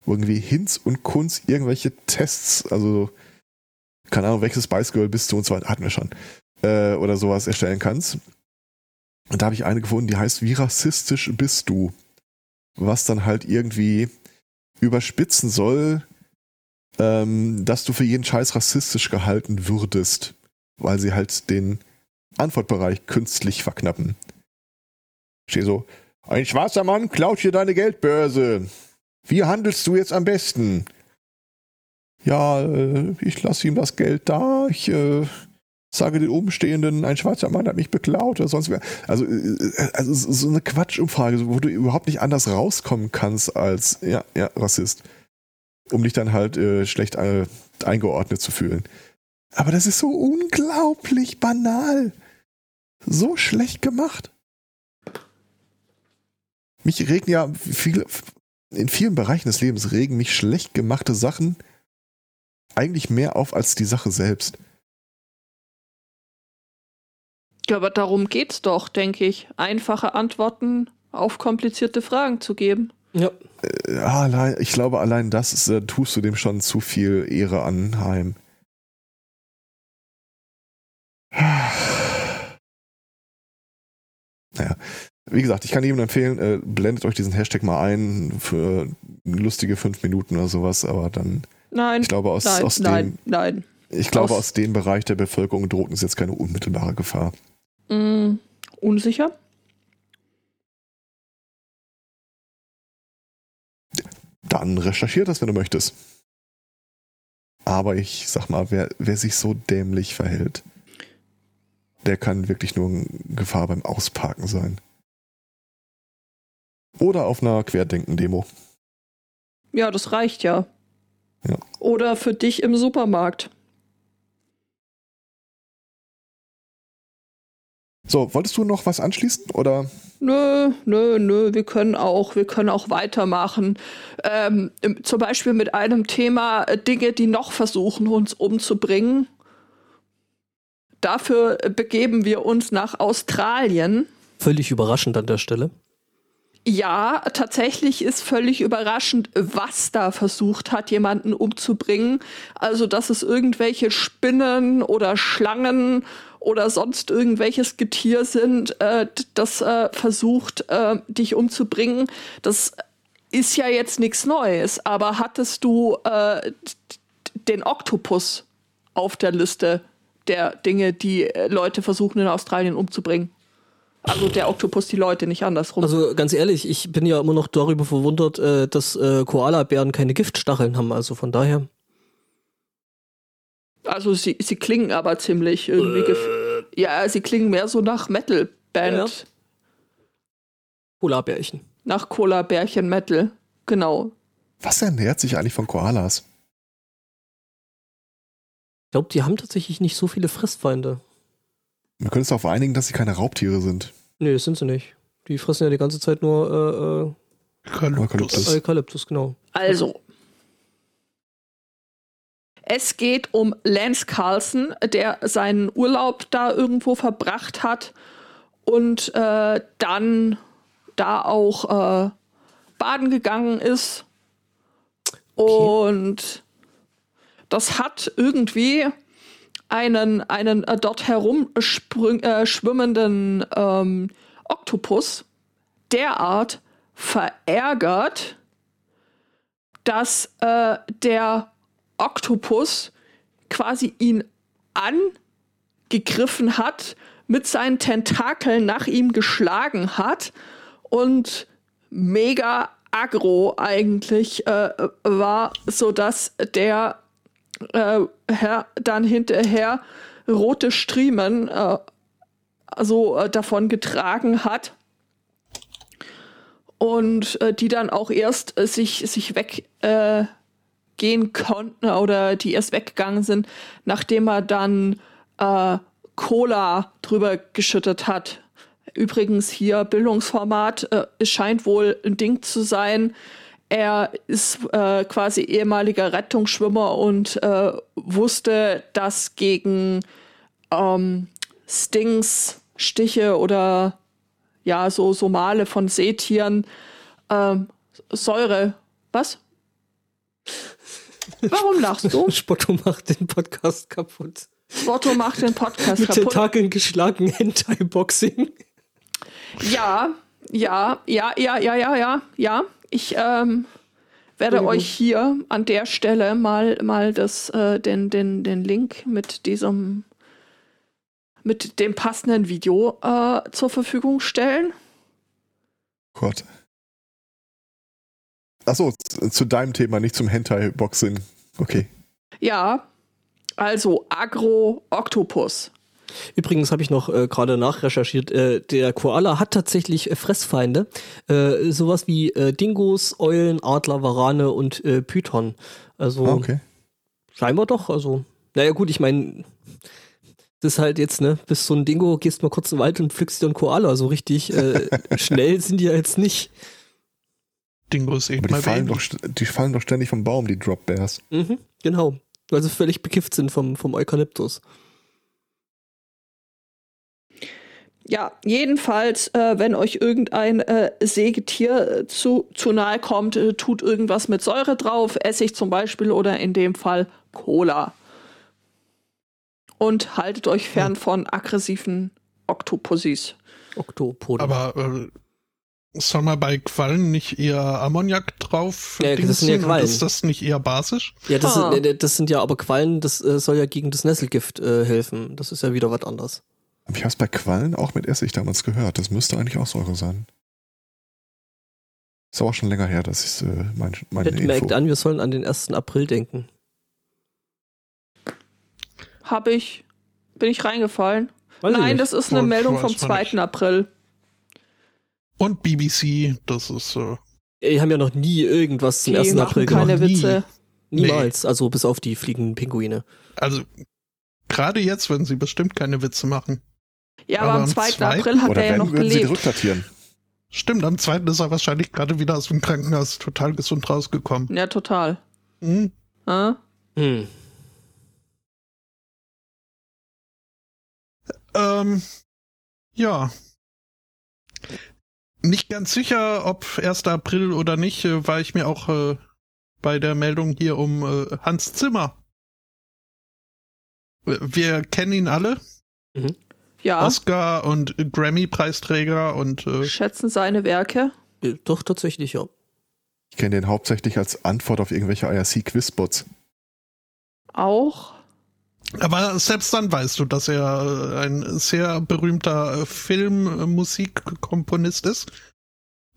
wo irgendwie Hinz und Kunz irgendwelche Tests, also keine Ahnung, welches Spice Girl bist du und so weiter, hatten wir schon, äh, oder sowas erstellen kannst. Und da habe ich eine gefunden, die heißt, wie rassistisch bist du? Was dann halt irgendwie überspitzen soll, ähm, dass du für jeden Scheiß rassistisch gehalten würdest, weil sie halt den Antwortbereich künstlich verknappen. Steht so, ein schwarzer Mann klaut dir deine Geldbörse. Wie handelst du jetzt am besten? Ja, äh, ich lasse ihm das Geld da, ich äh, Sage den Umstehenden, ein schwarzer Mann hat mich beklaut oder sonst wer. Also, äh, also so eine Quatschumfrage, wo du überhaupt nicht anders rauskommen kannst als, ja, ja, Rassist. Um dich dann halt äh, schlecht äh, eingeordnet zu fühlen. Aber das ist so unglaublich banal. So schlecht gemacht. Mich regen ja viele, in vielen Bereichen des Lebens regen mich schlecht gemachte Sachen eigentlich mehr auf als die Sache selbst. Ja, aber darum geht's doch, denke ich. Einfache Antworten auf komplizierte Fragen zu geben. Ja. Äh, allein, ich glaube, allein das ist, äh, tust du dem schon zu viel Ehre anheim. Naja, wie gesagt, ich kann jedem empfehlen, äh, blendet euch diesen Hashtag mal ein für lustige fünf Minuten oder sowas, aber dann. Nein. Ich glaube, aus, nein, aus nein, dem, nein. Ich glaube, Aus- aus dem Bereich der Bevölkerung droht uns jetzt keine unmittelbare Gefahr. Mm, unsicher? Dann recherchier das, wenn du möchtest. Aber ich sag mal, wer, wer sich so dämlich verhält, der kann wirklich nur eine Gefahr beim Ausparken sein. Oder auf einer Querdenken-Demo. Ja, das reicht ja. Ja. Oder für dich im Supermarkt. So, wolltest du noch was anschließen? Oder? Nö, nö, nö, wir können auch, wir können auch weitermachen. Ähm, zum Beispiel mit einem Thema äh, Dinge, die noch versuchen, uns umzubringen. Dafür äh, begeben wir uns nach Australien. Völlig überraschend an der Stelle. Ja, tatsächlich ist völlig überraschend, was da versucht hat, jemanden umzubringen. Also, dass es irgendwelche Spinnen oder Schlangen oder sonst irgendwelches Getier sind, äh, das äh, versucht, äh, dich umzubringen. Das ist ja jetzt nichts Neues. Aber hattest du äh, den Oktopus auf der Liste der Dinge, die äh, Leute versuchen in Australien umzubringen? Also der Oktopus die Leute, nicht andersrum. Also ganz ehrlich, ich bin ja immer noch darüber verwundert, äh, dass Koalabären keine Giftstacheln haben. Also von daher. Also sie, sie klingen aber ziemlich irgendwie. gef- Ja, sie klingen mehr so nach Metal-Band. Ja. Koalabärchen. Nach Cola-Bärchen Metal. Genau. Was ernährt sich eigentlich von Koalas? Ich glaube, die haben tatsächlich nicht so viele Fressfeinde. Wir können uns darauf einigen, dass sie keine Raubtiere sind. Nee, das sind sie nicht. Die fressen ja die ganze Zeit nur Eukalyptus. äh, äh, Eukalyptus, genau. Also. Es geht um Lance Carlson, der seinen Urlaub da irgendwo verbracht hat und äh, dann da auch äh, baden gegangen ist. Und das hat irgendwie einen, einen äh, dort herumschwimmenden äh, schwimmenden, ähm, Oktopus derart verärgert, dass äh, der Oktopus quasi ihn angegriffen hat, mit seinen Tentakeln nach ihm geschlagen hat und mega aggro eigentlich äh, war, sodass der äh, Herr dann hinterher rote Striemen äh, so äh, davon getragen hat und äh, die dann auch erst äh, sich, sich weg äh, gehen konnten oder die erst weggegangen sind, nachdem er dann äh, Cola drüber geschüttet hat. Übrigens hier Bildungsformat, äh, es scheint wohl ein Ding zu sein. Er ist äh, quasi ehemaliger Rettungsschwimmer und äh, wusste, dass gegen ähm, Stings, Stiche oder ja, so, so Male von Seetieren ähm, Säure. Was? Warum lachst du? Spotto macht den Podcast kaputt. Otto macht den Podcast Mit kaputt. Tentakeln geschlagen Hentai-Boxing. Ja, ja, ja, ja, ja, ja, ja, ja. Ich ähm, werde Entschuldigung. euch hier an der Stelle mal, mal das, äh, den, den, den Link mit diesem, mit dem passenden Video äh, zur Verfügung stellen. Gott. Achso, zu, zu deinem Thema, nicht zum Hentai-Boxing. Okay. Ja, also Agro-Oktopus. Übrigens habe ich noch äh, gerade nachrecherchiert, äh, der Koala hat tatsächlich äh, Fressfeinde, äh, sowas wie äh, Dingos, Eulen, Adler, Warane und äh, Python. Also Ah, okay. scheinbar doch, also naja gut, ich meine, das ist halt jetzt, ne, bis so ein Dingo, gehst mal kurz in den Wald und pflückst dir einen Koala, so richtig äh, schnell sind die ja jetzt nicht. Dingos eben Aber die fallen, doch, die fallen doch ständig vom Baum, die Drop Bears. Mhm, genau. Weil sie völlig bekifft sind vom, vom Eukalyptus. Ja, jedenfalls, äh, wenn euch irgendein äh, Sägetier äh, zu, zu nahe kommt, äh, tut irgendwas mit Säure drauf, Essig zum Beispiel oder in dem Fall Cola. Und haltet euch fern von aggressiven Oktopussys. Oktopode. Aber äh, soll man bei Quallen nicht eher Ammoniak drauf? Ja, das sind ja Quallen. Ist das nicht eher basisch? ja, das, Ah. sind, äh, das sind ja aber Quallen, das äh, soll ja gegen das Nesselgift äh, helfen. Das ist ja wieder was anderes. Aber ich habe es bei Quallen auch mit Essig damals gehört. Das müsste eigentlich auch Säure sein. Ist aber auch schon länger her, dass ich äh, mein, meine Bitte Info. merkt an, wir sollen an den 1. April denken. Hab ich. Bin ich reingefallen? Weiß ich Nein, nicht. das ist eine Meldung vom man 2. nicht. April. Und BBC, das ist äh, Die haben ja noch nie irgendwas zum Die 1. machen April keine gemacht. nie. Witze. Niemals. Also bis auf die fliegenden Pinguine. also gerade jetzt, wenn sie bestimmt keine Witze machen. Ja, aber, Aber am am 2. zweiten April hat er ja noch würden sie gelebt. rückdatieren. Stimmt, am zweiten ist er wahrscheinlich gerade wieder aus dem Krankenhaus total gesund rausgekommen. Ja, total. Hm? Äh? Hm. Ähm, ja. Nicht ganz sicher, ob 1. April oder nicht, äh, war ich mir auch äh, bei der Meldung hier um äh, Hans Zimmer. Wir- kennen ihn alle. Ja, Oscar und Grammy-Preisträger und äh, schätzen seine Werke. Äh, Doch, tatsächlich, ja. Ich kenne den hauptsächlich als Antwort auf irgendwelche IRC-Quizbots. Auch. Aber selbst dann weißt du, dass er äh, ein sehr berühmter äh, Filmmusikkomponist ist.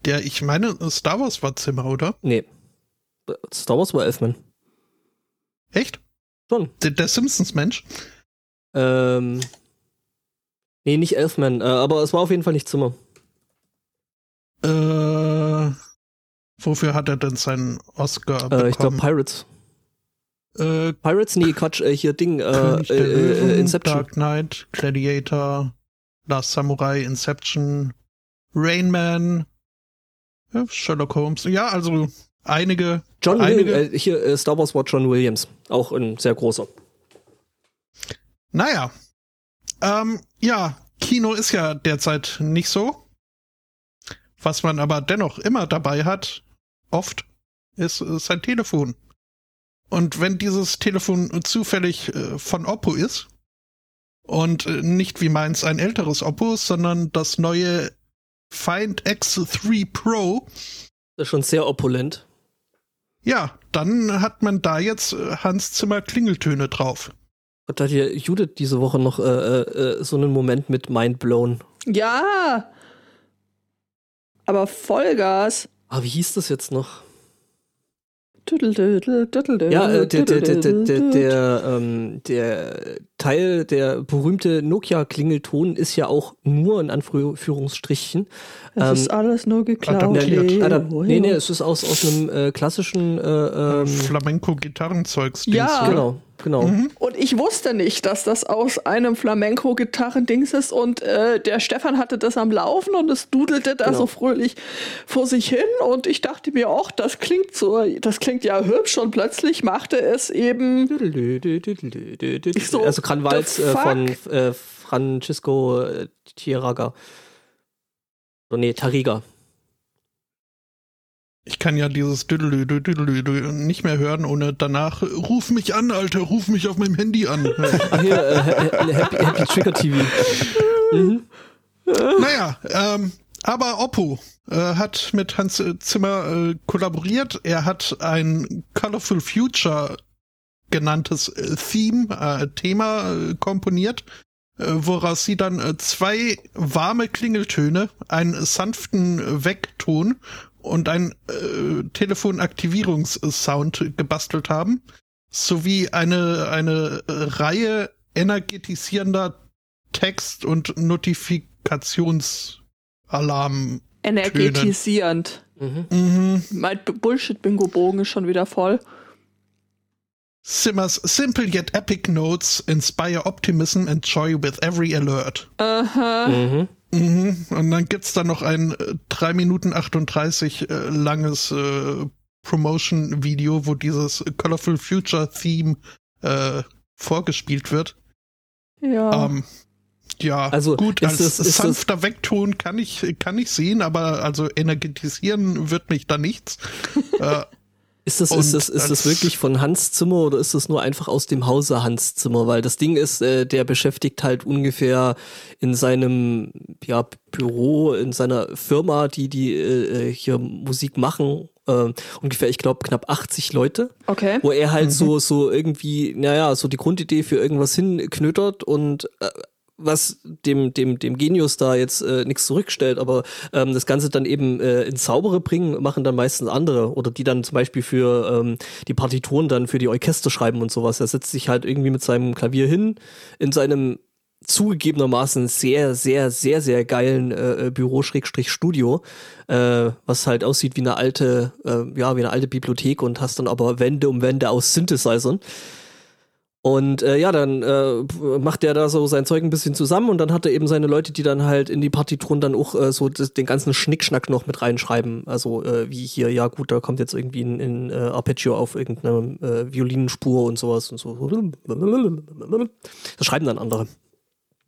Der, ich meine, Star Wars war Zimmer, oder? Nee. Star Wars war Elfman. Echt? Schon. Der, der Simpsons-Mensch? Ähm. Nee, nicht Elfman, äh, aber es war auf jeden Fall nicht Zimmer. Äh, wofür hat er denn seinen Oscar Äh, ich glaube bekommen? Pirates. Äh, Pirates? Nee, Quatsch, äh, hier Ding, äh, äh, der Löwen, äh, Inception. Dark Knight, Gladiator, Last Samurai, Inception, Rain Man, ja, Sherlock Holmes. Ja, also einige. John einige. Williams, äh, hier, äh, Star Wars war John Williams. Auch ein sehr großer. Naja. Ähm, ja, Kino ist ja derzeit nicht so. Was man aber dennoch immer dabei hat, oft, ist äh, sein Telefon. Und wenn dieses Telefon zufällig äh, von Oppo ist und äh, nicht wie meins ein älteres Oppo, sondern das neue Find X3 Pro, Das ist schon sehr opulent. ja, dann hat man da jetzt äh, Hans Zimmer Klingeltöne drauf. Gott, da hat hier Judith diese Woche noch äh, äh, äh, so einen Moment mit Mind Blown. Ja. Aber Vollgas. Ah, wie hieß das jetzt noch? Ja, äh, der, der, der, der, der, ähm, der Teil, der berühmte Nokia-Klingelton ist ja auch nur in Anführungsstrichen. Das ähm, ist alles nur geklaut. da, Oh, nee, nee, es ist aus, aus einem äh, klassischen, äh, ähm, Flamenco-Gitarrenzeugs. Ja. genau, genau. Mhm. Und ich wusste nicht, dass das aus einem Flamenco-Gitarrendings ist. Und äh, der Stefan hatte das am Laufen und es dudelte da Genau. so fröhlich vor sich hin. Und ich dachte mir, auch, das klingt so, das klingt ja hübsch. Und plötzlich machte es eben. So, also Kranwalz äh, von äh, Francisco äh, Tiraga. Oder nee, Tariga. Ich kann ja dieses Düdelü, Düdelü, Düdelü nicht mehr hören, ohne danach, ruf mich an, Alter, ruf mich auf meinem Handy an. Ach hier, äh, Happy, Happy Trigger TV. Mhm. naja, ähm, aber Oppo äh, hat mit Hans Zimmer äh, kollaboriert. Er hat ein Colorful Future genanntes äh, Theme, äh, Thema äh, komponiert, äh, woraus sie dann äh, zwei warme Klingeltöne, einen sanften Wegton und ein äh, Telefonaktivierungssound gebastelt haben, sowie eine, eine Reihe energetisierender Text- und Notifikationsalarm. Energetisierend. Mhm. Mhm. Mein Bullshit-Bingo-Bogen ist schon wieder voll. Simmers simple yet epic notes inspire optimism and joy with every alert. Aha. Mhm. Mhm. Und dann gibt's da noch ein äh, 3 Minuten 38 äh, langes äh, Promotion-Video, wo dieses Colorful Future Theme äh, vorgespielt wird. Ja. Ähm, ja, Also, gut, ist als das- ist das- sanfter Wegton kann ich, kann ich sehen, aber also energetisieren wird mich da nichts. äh, Ist das, Und ist, das, ist das wirklich von Hans Zimmer oder ist das nur einfach aus dem Hause Hans Zimmer? Weil das Ding ist, äh, der beschäftigt halt ungefähr in seinem ja, Büro, in seiner Firma, die die äh, hier Musik machen, äh, ungefähr, ich glaube, knapp 80 Leute, okay. wo er halt so, so irgendwie, naja, so die Grundidee für irgendwas hinknötert und äh, was dem, dem, dem Genius da jetzt äh, nichts zurückstellt, aber ähm, das Ganze dann eben äh, ins Saubere bringen, machen dann meistens andere oder die dann zum Beispiel für ähm, die Partituren dann für die Orchester schreiben und sowas. Er setzt sich halt irgendwie mit seinem Klavier hin in seinem zugegebenermaßen sehr, sehr, sehr, sehr geilen äh, äh, Büro-Studio, äh, was halt aussieht wie eine alte, äh, ja, wie eine alte Bibliothek und hast dann aber Wände um Wände aus Synthesizern. Und äh, ja, dann äh, macht er da so sein Zeug ein bisschen zusammen und dann hat er eben seine Leute, die dann halt in die Partituren dann auch äh, so das, den ganzen Schnickschnack noch mit reinschreiben. Also äh, wie hier, ja gut, da kommt jetzt irgendwie ein, ein äh, Arpeggio auf irgendeine äh, Violinenspur und sowas und so. Das schreiben dann andere.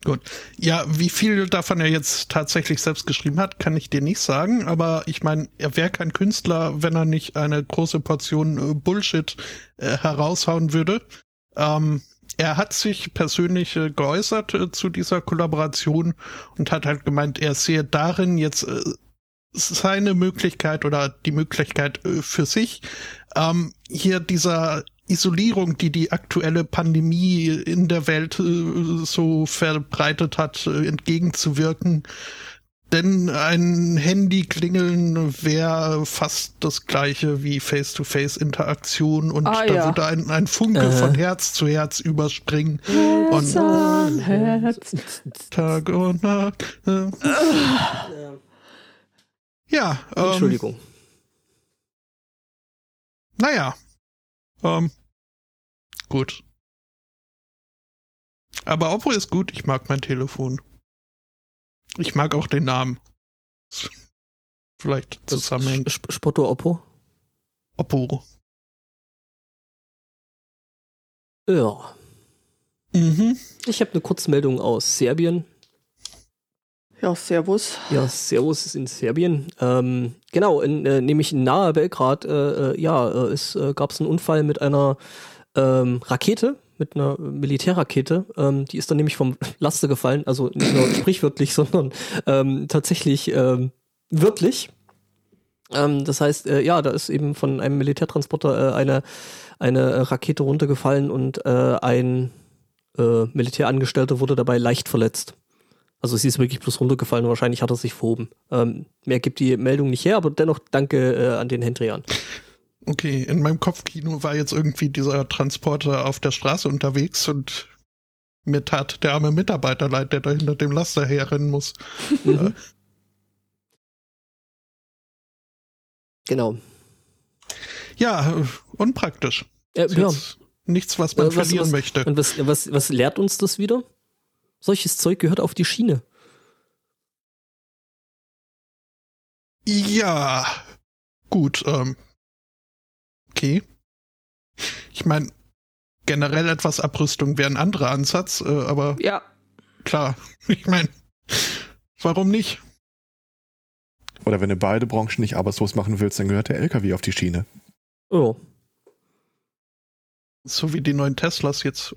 Gut. Ja, wie viel davon er jetzt tatsächlich selbst geschrieben hat, kann ich dir nicht sagen, aber ich meine, er wäre kein Künstler, wenn er nicht eine große Portion äh, Bullshit äh, heraushauen würde. Ähm, er hat sich persönlich äh, geäußert äh, zu dieser Kollaboration und hat halt gemeint, er sehe darin jetzt äh, seine Möglichkeit oder die Möglichkeit äh, für sich, ähm, hier dieser Isolierung, die die aktuelle Pandemie in der Welt äh, so verbreitet hat, äh, entgegenzuwirken. Denn ein Handy klingeln wäre fast das gleiche wie Face-to-Face-Interaktion und Ah, da ja. würde ein, ein Funke Äh. von Herz zu Herz überspringen. Herz Und an Herz. Tag und Nacht. Äh. Ja, ähm, Entschuldigung. Naja. Ähm, gut. Aber Oppo ist gut, ich mag mein Telefon. Ich mag auch den Namen. Vielleicht zusammenhängt. Sp- Spotto Oppo? Oppo. Ja. Mhm. Ich habe eine Kurzmeldung aus Serbien. Ja, servus. Ja, Servus ist in Serbien. Ähm, genau, in, äh, nämlich in nahe Belgrad, äh, äh, ja, äh, es äh, gab es einen Unfall mit einer ähm, Rakete, mit einer Militärrakete. Ähm, die ist dann nämlich vom Laster gefallen, also nicht nur sprichwörtlich, sondern ähm, tatsächlich ähm, wörtlich. Ähm, das heißt, äh, ja, da ist eben von einem Militärtransporter äh, eine, eine Rakete runtergefallen und äh, ein äh, Militärangestellter wurde dabei leicht verletzt. Also sie ist wirklich bloß runtergefallen und wahrscheinlich hat er sich verhoben. Ähm, mehr gibt die Meldung nicht her, aber dennoch danke äh, an den Hendrian. Okay, in meinem Kopfkino war jetzt irgendwie dieser Transporter auf der Straße unterwegs und mir tat der arme Mitarbeiter leid, der da hinter dem Laster herrennen muss. Mhm. Genau. Ja, äh, unpraktisch. Äh, ja. nichts, was man Äh, was- verlieren was- möchte. Und was, was, was lehrt uns das wieder? Solches Zeug gehört auf die Schiene. Ja, gut. Ähm, okay. Ich meine, generell etwas Abrüstung wäre ein anderer Ansatz, äh, aber Ja. klar, ich meine, warum nicht? Oder wenn du beide Branchen nicht arbeitslos machen willst, dann gehört der LKW auf die Schiene. Oh. So wie die neuen Teslas jetzt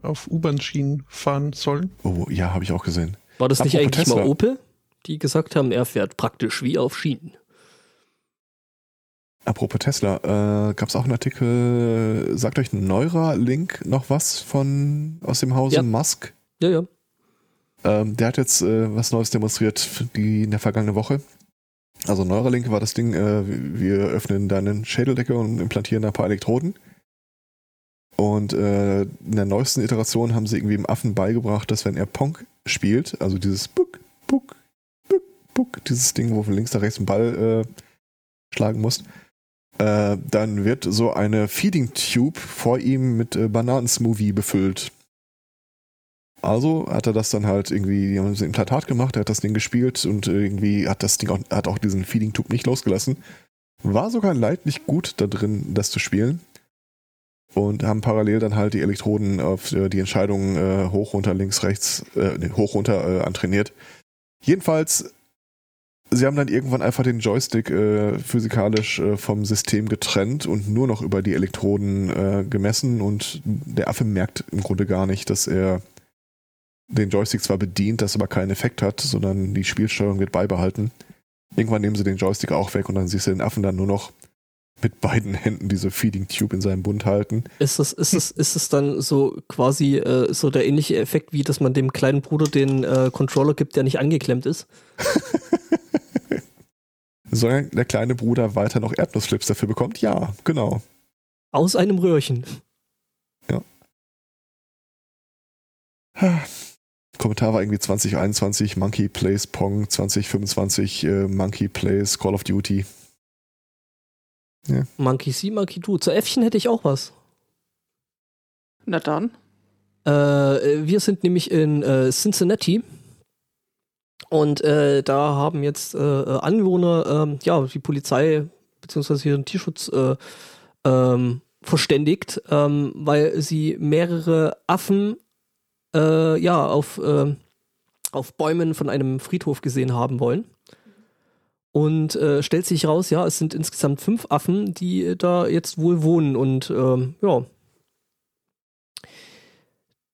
auf U-Bahn-Schienen fahren sollen. Oh, ja, habe ich auch gesehen. War das nicht Apropos eigentlich mal Tesla. Opel? Die gesagt haben, er fährt praktisch wie auf Schienen. Apropos Tesla, äh, gab es auch einen Artikel, sagt euch Neuralink noch was von aus dem Hause Ja. Musk? Ja, ja. Ähm, der hat jetzt äh, was Neues demonstriert die in der vergangenen Woche. Also Neuralink war das Ding, äh, wir öffnen deinen Schädeldecke und implantieren da ein paar Elektroden. Und äh, in der neuesten Iteration haben sie irgendwie dem Affen beigebracht, dass wenn er Pong spielt, also dieses Buck, Buck, Buck, Buck, dieses Ding, wo du links nach rechts einen Ball äh, schlagen musst, äh, dann wird so eine Feeding Tube vor ihm mit äh, Bananensmoothie befüllt. Also hat er das dann halt irgendwie, die haben es Implantat gemacht, er hat das Ding gespielt und irgendwie hat das Ding auch, hat auch diesen Feeding Tube nicht losgelassen. War sogar leidlich gut da drin, das zu spielen. Und haben parallel dann halt die Elektroden auf äh, die Entscheidungen äh, hoch, runter, links, rechts, äh, hoch, runter äh, antrainiert. Jedenfalls sie haben dann irgendwann einfach den Joystick äh, physikalisch äh, vom System getrennt und nur noch über die Elektroden äh, gemessen und der Affe merkt im Grunde gar nicht, dass er den Joystick zwar bedient, das aber keinen Effekt hat, sondern die Spielsteuerung wird beibehalten. Irgendwann nehmen sie den Joystick auch weg und dann siehst du den Affen dann nur noch mit beiden Händen diese Feeding Tube in seinem Bund halten. Ist das, ist es, ist es dann so quasi äh, so der ähnliche Effekt, wie dass man dem kleinen Bruder den äh, Controller gibt, der nicht angeklemmt ist? Soll der kleine Bruder weiter noch Erdnussflips dafür bekommt? Ja, genau. Aus einem Röhrchen. Ja. Kommentar war irgendwie 2021 Monkey Plays Pong, 2025 äh, Monkey Plays Call of Duty. Ja. Monkey See, Monkey Do. Zu Äffchen hätte ich auch was. Na dann. Äh, wir sind nämlich in äh, Cincinnati und äh, da haben jetzt äh, Anwohner, ähm, ja, die Polizei hier den Tierschutz äh, ähm, verständigt, ähm, weil sie mehrere Affen äh, ja auf, äh, auf Bäumen von einem Friedhof gesehen haben wollen. Und äh, stellt sich raus, ja, es sind insgesamt fünf Affen, die da jetzt wohl wohnen und ähm, ja,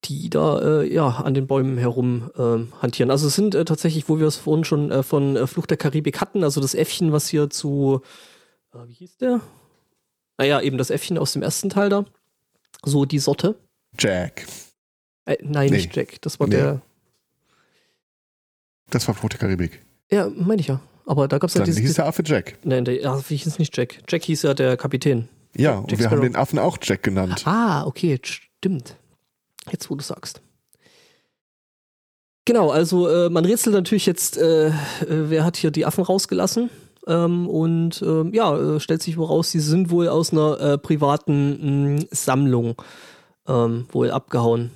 die da äh, ja an den Bäumen herum äh, hantieren. Also es sind äh, tatsächlich, wo wir es vorhin schon äh, von äh, Fluch der Karibik hatten, also das Äffchen, was hier zu, äh, wie hieß der? Naja, eben das Äffchen aus dem ersten Teil da. So die Sorte. Jack. nein, nee. nicht Jack. Das war nee. der. Das war Fluch der Karibik. Ja, meine ich ja. Aber da gab es ja dieses. hieß der Affe Jack. Nein, der Affe hieß nicht Jack. Jack hieß ja der Kapitän. Ja, Jack und wir Sparrow. haben den Affen auch Jack genannt. Ah, okay, stimmt. Jetzt, wo du sagst. Genau, also äh, man rätselt natürlich jetzt, äh, äh, wer hat hier die Affen rausgelassen? Ähm, und ähm, ja, äh, stellt sich wohl raus, sie sind wohl aus einer äh, privaten mh, Sammlung ähm, wohl abgehauen.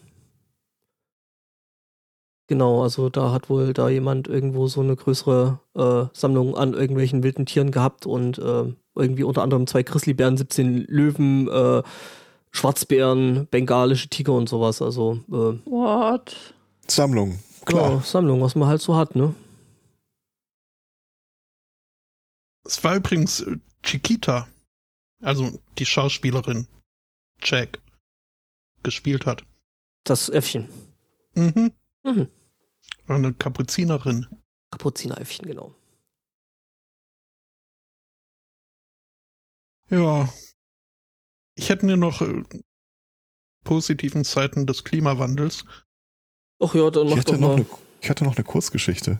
Genau, also da hat wohl da jemand irgendwo so eine größere äh, Sammlung an irgendwelchen wilden Tieren gehabt und irgendwie unter anderem zwei Grizzlybären, 17 Löwen, Schwarzbären, bengalische Tiger und sowas. Also äh, What? Sammlung, klar. Ja, Sammlung, was man halt so hat, ne? Es war übrigens äh, Chiquita, also die Schauspielerin Jack gespielt hat. Das Äffchen. Mhm. Mhm. Eine Kapuzinerin. Kapuzineräffchen, genau. Ja, ich hätte mir noch äh, positiven Seiten des Klimawandels. Ach ja, dann mach ich doch mal. Eine, ich hatte noch eine Kurzgeschichte.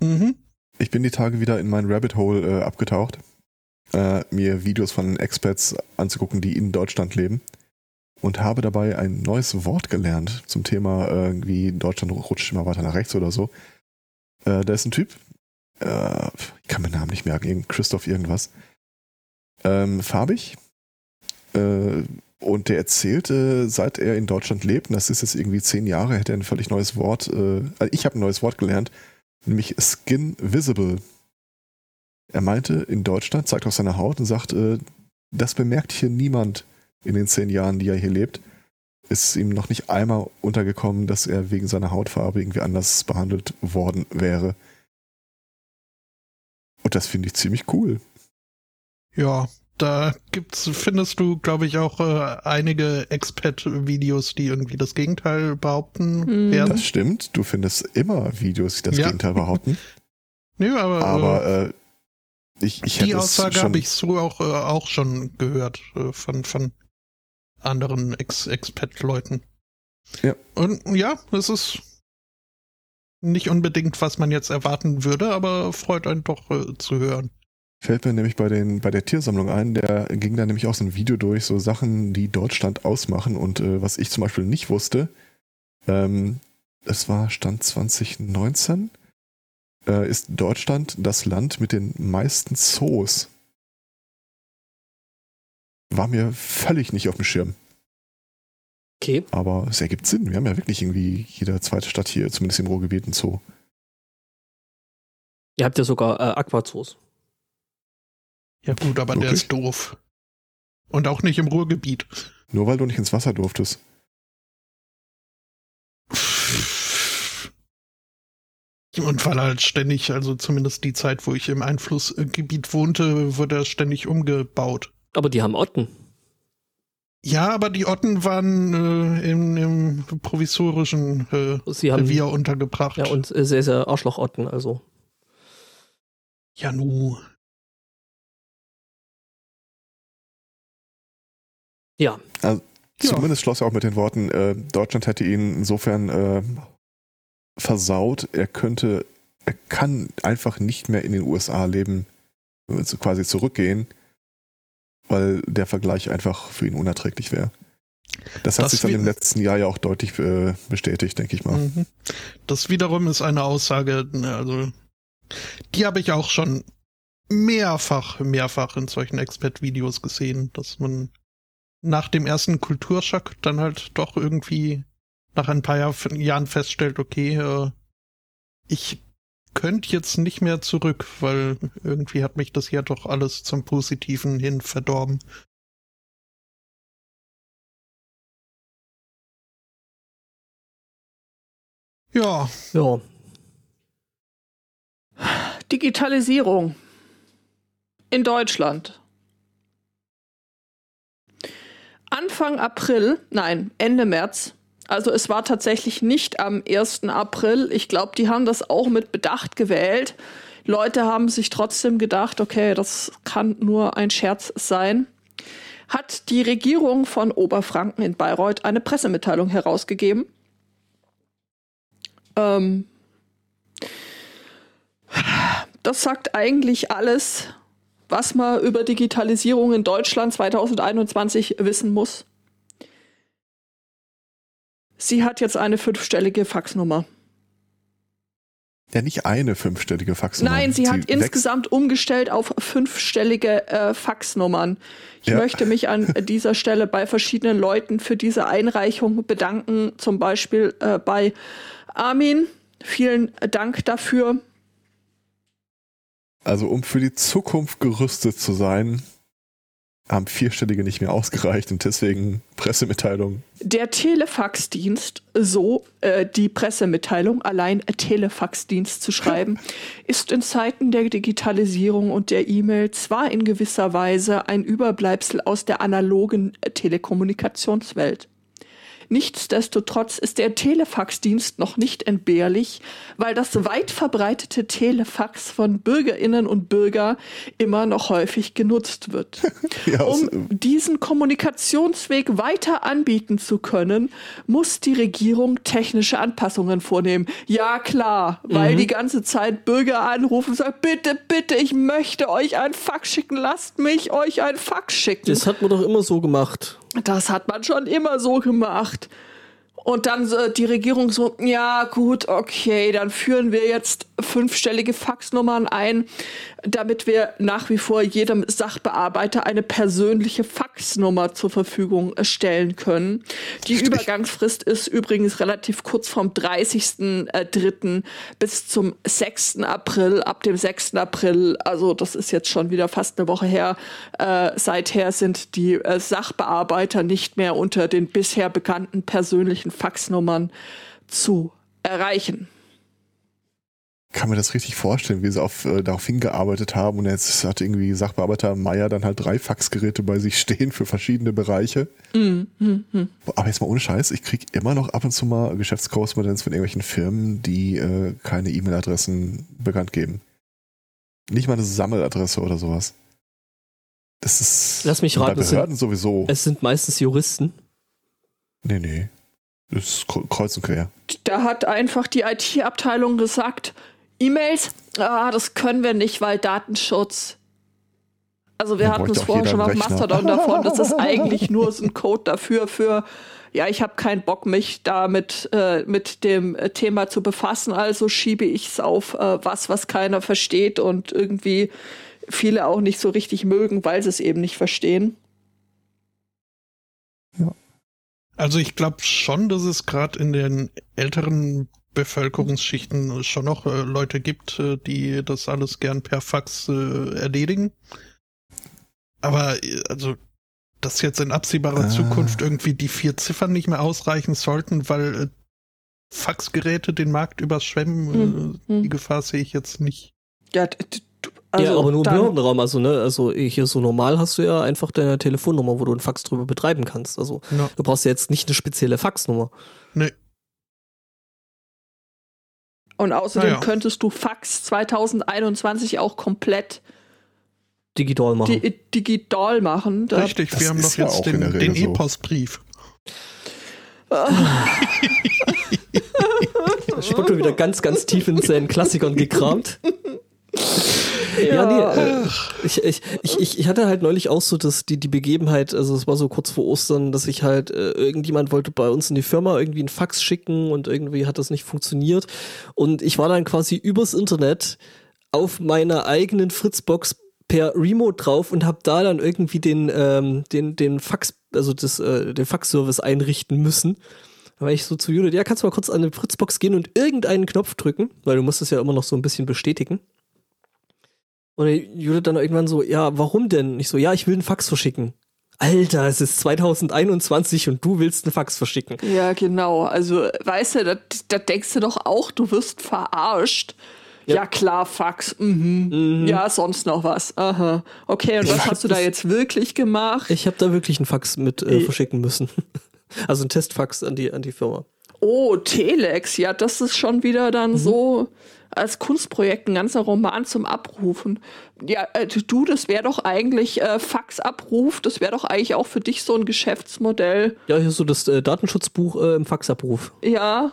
Mhm. Ich bin die Tage wieder in mein Rabbit Hole äh, abgetaucht, äh, mir Videos von Expats anzugucken, die in Deutschland leben. Und habe dabei ein neues Wort gelernt zum Thema äh, irgendwie Deutschland rutscht immer weiter nach rechts oder so. Äh, da ist ein Typ, äh, ich kann meinen Namen nicht merken, Christoph irgendwas. Ähm, farbig, und der erzählte, seit er in Deutschland lebt, und das ist jetzt irgendwie zehn Jahre, hätte er ein völlig neues Wort, äh, also ich habe ein neues Wort gelernt, nämlich Skin Visible. Er meinte, in Deutschland zeigt auf seine Haut und sagt, äh, das bemerkt hier niemand in den zehn Jahren, die er hier lebt. Ist ihm noch nicht einmal untergekommen, dass er wegen seiner Hautfarbe irgendwie anders behandelt worden wäre. Und das finde ich ziemlich cool. Ja, da gibt's, findest du, glaube ich, auch äh, einige Expat-Videos, die irgendwie das Gegenteil behaupten hm. werden. Das stimmt. Du findest immer Videos, die das ja. Gegenteil behaupten. Nö, aber, aber äh, äh ich, ich die Aussage habe ich so auch, äh, auch schon gehört äh, von, von anderen Ex Expat-Leuten. Ja. Und ja, es ist nicht unbedingt, was man jetzt erwarten würde, aber freut einen doch äh, zu hören. Fällt mir nämlich bei, den, bei der Tiersammlung ein, der ging da nämlich auch so ein Video durch, so Sachen, die Deutschland ausmachen. Und äh, was ich zum Beispiel nicht wusste, ähm, das war Stand 2019, äh, ist Deutschland das Land mit den meisten Zoos. War mir völlig nicht auf dem Schirm. Okay. Aber es ergibt Sinn. Wir haben ja wirklich irgendwie jede zweite Stadt hier, zumindest im Ruhrgebiet, ein Zoo. Ihr habt ja sogar äh, Aquazoos. Ja gut, aber der Wirklich? ist doof. Und auch nicht im Ruhrgebiet. Nur weil du nicht ins Wasser durftest. Und weil halt ständig, also zumindest die Zeit, wo ich im Einflussgebiet wohnte, wurde er ständig umgebaut. Aber die haben Otten. Ja, aber die Otten waren äh, im, im provisorischen äh, Sie haben Revier untergebracht. ja und äh, sehr, sehr Arschlochotten, also. ja, nu. Ja. Ja. Zumindest schloss er auch mit den Worten, äh, Deutschland hätte ihn insofern äh, versaut, er könnte, er kann einfach nicht mehr in den USA leben, also quasi zurückgehen, weil der Vergleich einfach für ihn unerträglich wäre. Das hat Das sich dann im letzten Jahr ja auch deutlich äh, bestätigt, denke ich mal. Mhm. Das wiederum ist eine Aussage, ne, also die habe ich auch schon mehrfach, mehrfach in solchen Expert-Videos gesehen, dass man nach dem ersten Kulturschock dann halt doch irgendwie nach ein paar Jahr, Jahren feststellt, okay, äh, ich könnte jetzt nicht mehr zurück, weil irgendwie hat mich das ja doch alles zum Positiven hin verdorben. Ja, Ja. Digitalisierung in Deutschland. Anfang April, nein, Ende März. Also es war tatsächlich nicht am 1. April. Ich glaube, die haben das auch mit Bedacht gewählt. Leute haben sich trotzdem gedacht, okay, das kann nur ein Scherz sein. Hat die Regierung von Oberfranken in Bayreuth eine Pressemitteilung herausgegeben. Ähm, das sagt eigentlich alles, was man über Digitalisierung in Deutschland 2021 wissen muss. Sie hat jetzt eine fünfstellige Faxnummer. Ja, nicht eine fünfstellige Faxnummer. Nein, sie, hat wächst- insgesamt umgestellt auf fünfstellige äh, Faxnummern. Ich Ja. möchte mich an dieser Stelle bei verschiedenen Leuten für diese Einreichung bedanken. Zum Beispiel äh, bei Armin. Vielen Dank dafür. Also um für die Zukunft gerüstet zu sein, haben vierstellige nicht mehr ausgereicht und deswegen Pressemitteilung. Der Telefaxdienst, so äh, die Pressemitteilung, allein Telefaxdienst zu schreiben, ist in Zeiten der Digitalisierung und der E-Mail zwar in gewisser Weise ein Überbleibsel aus der analogen Telekommunikationswelt. Nichtsdestotrotz ist der Telefaxdienst noch nicht entbehrlich, weil das weit verbreitete Telefax von Bürgerinnen und Bürger immer noch häufig genutzt wird. Ja, Um diesen Kommunikationsweg weiter anbieten zu können, muss die Regierung technische Anpassungen vornehmen. Ja, klar, weil die ganze Zeit Bürger anrufen und sagen, bitte, bitte, ich möchte euch ein Fax schicken, lasst mich euch ein Fax schicken. Das hat man doch immer so gemacht. Das hat man schon immer so gemacht. Und dann so die Regierung so, ja gut, okay, dann führen wir jetzt fünfstellige Faxnummern ein, damit wir nach wie vor jedem Sachbearbeiter eine persönliche Faxnummer zur Verfügung stellen können. Die Übergangsfrist ist übrigens relativ kurz vom 30.03. bis zum 6. April. Ab dem 6. April, also das ist jetzt schon wieder fast eine Woche her, äh, seither sind die äh, Sachbearbeiter nicht mehr unter den bisher bekannten persönlichen Faxnummern zu erreichen. kann mir das richtig vorstellen, wie sie auf, äh, darauf hingearbeitet haben und jetzt hat irgendwie Sachbearbeiter Meier dann halt drei Faxgeräte bei sich stehen für verschiedene Bereiche. Aber jetzt mal ohne Scheiß, ich kriege immer noch ab und zu mal Geschäftskorrespondenz von irgendwelchen Firmen, die äh, keine E-Mail-Adressen bekannt geben. Nicht mal eine Sammeladresse oder sowas. Das ist Lass mich raten, bei es sind- Behörden sowieso. Es sind meistens Juristen. Nee, nee. Das ist kre- kreuz und quer. Da hat einfach die IT-Abteilung gesagt, E-Mails, ah, das können wir nicht, weil Datenschutz. Also wir Dann hatten es vorher schon auf einen Rechner. Mastodon davon. Das ist eigentlich nur so ein Code dafür, für, ja, ich habe keinen Bock, mich damit äh, mit dem äh, Thema zu befassen, also schiebe ich es auf äh, was, was keiner versteht und irgendwie viele auch nicht so richtig mögen, weil sie es eben nicht verstehen. Also ich glaube schon, dass es gerade in den älteren Bevölkerungsschichten schon noch äh, Leute gibt, äh, die das alles gern per Fax äh, erledigen. Aber äh, also, dass jetzt in absehbarer Ah. Zukunft irgendwie die vier Ziffern nicht mehr ausreichen sollten, weil äh, Faxgeräte den Markt überschwemmen, Hm, äh, hm. die Gefahr sehe ich jetzt nicht. Ja, also ja, aber nur im Behördenraum. Also, ne, also hier so normal hast du ja einfach deine Telefonnummer, wo du einen Fax drüber betreiben kannst. Also Ja. du brauchst ja jetzt nicht eine spezielle Faxnummer. Nee. Und außerdem Naja. könntest du Fax 2021 auch komplett Digital machen. di digital machen. Da Richtig, das wir haben doch ja jetzt in den den so. E-Postbrief. Spotto wieder ganz, ganz tief in seinen Klassikern gekramt. Ja, nee, äh, ich, ich, ich, ich, hatte halt neulich auch so das, die, die Begebenheit, also es war so kurz vor Ostern, dass ich halt, äh, irgendjemand wollte bei uns in die Firma irgendwie einen Fax schicken und irgendwie hat das nicht funktioniert. Und ich war dann quasi übers Internet auf meiner eigenen Fritzbox per Remote drauf und habe da dann irgendwie den, ähm, den, den Fax, also das, äh, den Fax-Service einrichten müssen. Da war ich so zu Judith, ja, kannst du mal kurz an die Fritzbox gehen und irgendeinen Knopf drücken, weil du musst es ja immer noch so ein bisschen bestätigen. Und Judith dann irgendwann so, ja, warum denn? Ich so, ja, ich will einen Fax verschicken. Alter, es ist 2021 und du willst einen Fax verschicken. Ja, genau. Also, weißt du, da, denkst du doch auch, du wirst verarscht. Ja, Ja. klar, Fax. Mhm. Ja, sonst noch was. Aha. Okay, und was Ich hast du da jetzt wirklich gemacht? Ich habe da wirklich einen Fax mit äh, verschicken müssen. Also ein Testfax an die, an die Firma. Oh, Telex. Ja, das ist schon wieder dann so als Kunstprojekt ein ganzer Roman zum Abrufen. Ja, äh, du, das wäre doch eigentlich äh, Faxabruf. Das wäre doch eigentlich auch für dich so ein Geschäftsmodell. Ja, hier ist so das äh, Datenschutzbuch äh, im Faxabruf. Ja,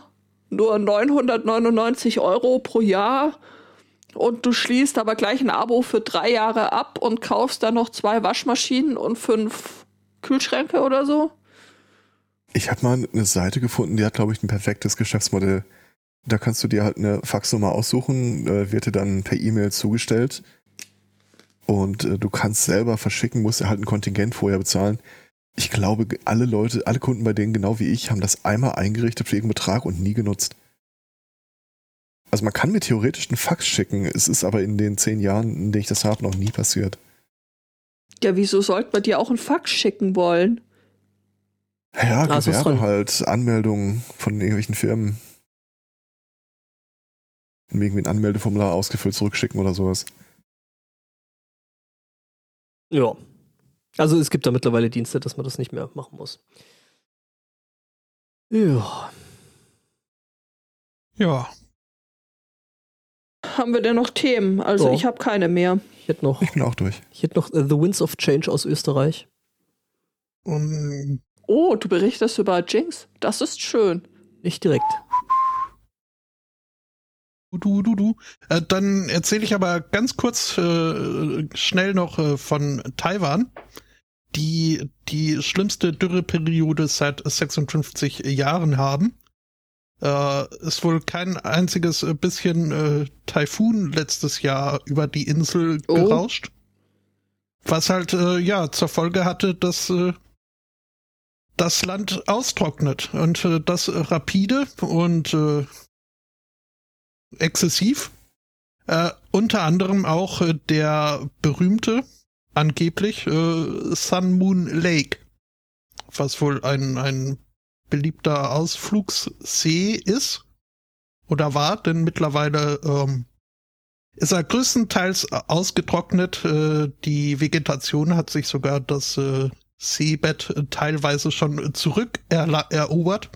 nur 999 Euro pro Jahr. Und du schließt aber gleich ein Abo für drei Jahre ab und kaufst dann noch zwei Waschmaschinen und fünf Kühlschränke oder so. Ich habe mal eine Seite gefunden, die hat, glaube ich, ein perfektes Geschäftsmodell. Da kannst du dir halt eine Faxnummer aussuchen, äh, wird dir dann per E-Mail zugestellt. Und äh, du kannst selber verschicken, musst dir halt ein Kontingent vorher bezahlen. Ich glaube, alle Leute, alle Kunden bei denen, genau wie ich, haben das einmal eingerichtet für irgendeinen Betrag und nie genutzt. Also man kann mir theoretisch einen Fax schicken, es ist aber in den zehn Jahren, in denen ich das habe, noch nie passiert. Ja, wieso sollte man dir auch ein Fax schicken wollen? Ja, Gewerbe dran. halt, Anmeldungen von irgendwelchen Firmen. Irgendwie ein Anmeldeformular ausgefüllt zurückschicken oder sowas. Ja. Also es gibt da mittlerweile Dienste, dass man das nicht mehr machen muss. Ja. Ja. Haben wir denn noch Themen? Also Ja. ich habe keine mehr. Ich hätte noch, Ich bin auch durch. ich hätte noch äh, The Winds of Change aus Österreich. Und Oh, du berichtest über Jinx? Das ist schön. Nicht direkt. Du, du, du. Äh, dann erzähle ich aber ganz kurz äh, schnell noch äh, von Taiwan, die die schlimmste Dürreperiode seit 56 Jahren haben. Äh, ist wohl kein einziges bisschen äh, Taifun letztes Jahr über die Insel Oh. gerauscht. Was halt äh, ja zur Folge hatte, dass äh, das Land austrocknet und äh, das rapide und äh, exzessiv. Äh, unter anderem auch äh, der berühmte, angeblich, äh, Sun Moon Lake, was wohl ein, ein beliebter Ausflugssee ist oder war, denn mittlerweile ähm, ist er größtenteils ausgetrocknet. Äh, die Vegetation hat sich sogar das äh, Seebett äh, teilweise schon zurückerobert.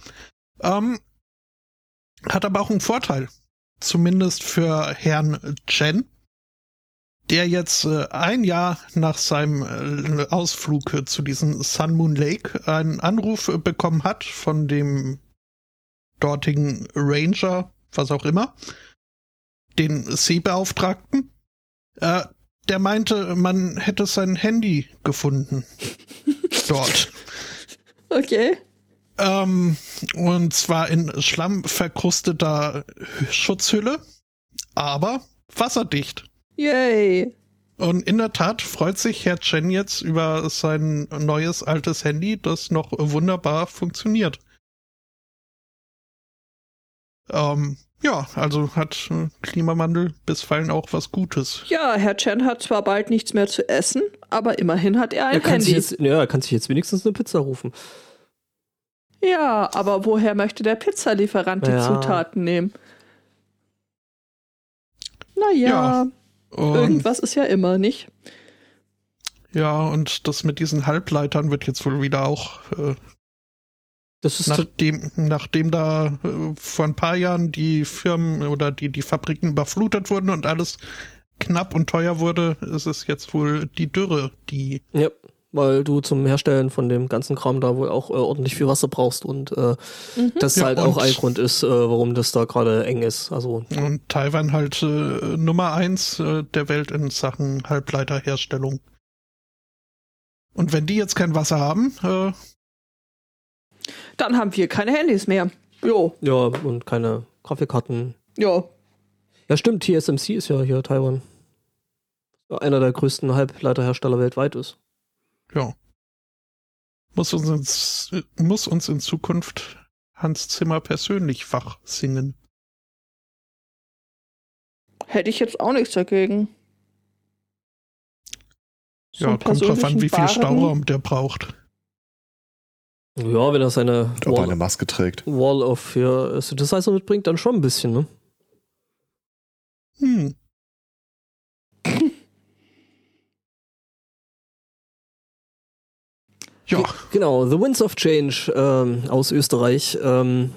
Ähm, hat aber auch einen Vorteil zumindest für Herrn Chen, der jetzt äh, ein Jahr nach seinem äh, Ausflug zu diesem Sun Moon Lake einen Anruf bekommen hat von dem dortigen Ranger, was auch immer, den Seebeauftragten, äh, der meinte, man hätte sein Handy gefunden. Dort. Okay. Ähm, und zwar in schlammverkrusteter Schutzhülle, aber wasserdicht. Yay. Und in der Tat freut sich Herr Chen jetzt über sein neues altes Handy, das noch wunderbar funktioniert. Ähm, ja, also hat Klimawandel bisweilen auch was Gutes. Ja, Herr Chen hat zwar bald nichts mehr zu essen, aber immerhin hat er ein Er kann, Handy. sich jetzt, ja, er kann sich jetzt wenigstens eine Pizza rufen. Ja, aber woher möchte der Pizzalieferant die Ja. Zutaten nehmen? Naja, Und, irgendwas ist ja immer, nicht? ja, und das mit diesen Halbleitern wird jetzt wohl wieder auch äh, Das ist Nachdem, nachdem da äh, vor ein paar Jahren die Firmen oder die, die Fabriken überflutet wurden und alles knapp und teuer wurde, ist es jetzt wohl die Dürre, die. Ja, weil du zum Herstellen von dem ganzen Kram da wohl auch äh, ordentlich viel Wasser brauchst und äh, das Ja, halt auch ein Grund ist, äh, warum das da gerade eng ist. Also Und Taiwan halt äh, Nummer eins äh, der Welt in Sachen Halbleiterherstellung. Und wenn die jetzt kein Wasser haben, äh, Dann haben wir keine Handys mehr. Jo, ja, und keine Grafikkarten. jo. Ja, stimmt, TSMC ist ja hier Taiwan. Einer der größten Halbleiterhersteller weltweit ist. Ja. Muss uns, ins, muss uns in Zukunft Hans Zimmer persönlich wach singen. Hätte ich jetzt auch nichts dagegen. So Ja, kommt drauf an, wie viel. Stauraum der braucht. Ja, wenn er seine er eine Wall, Maske trägt. Wall of für Synthesizer mitbringt, dann schon ein bisschen, ne? Hm. Ja, Genau, The Winds of Change ähm, aus Österreich. Ähm,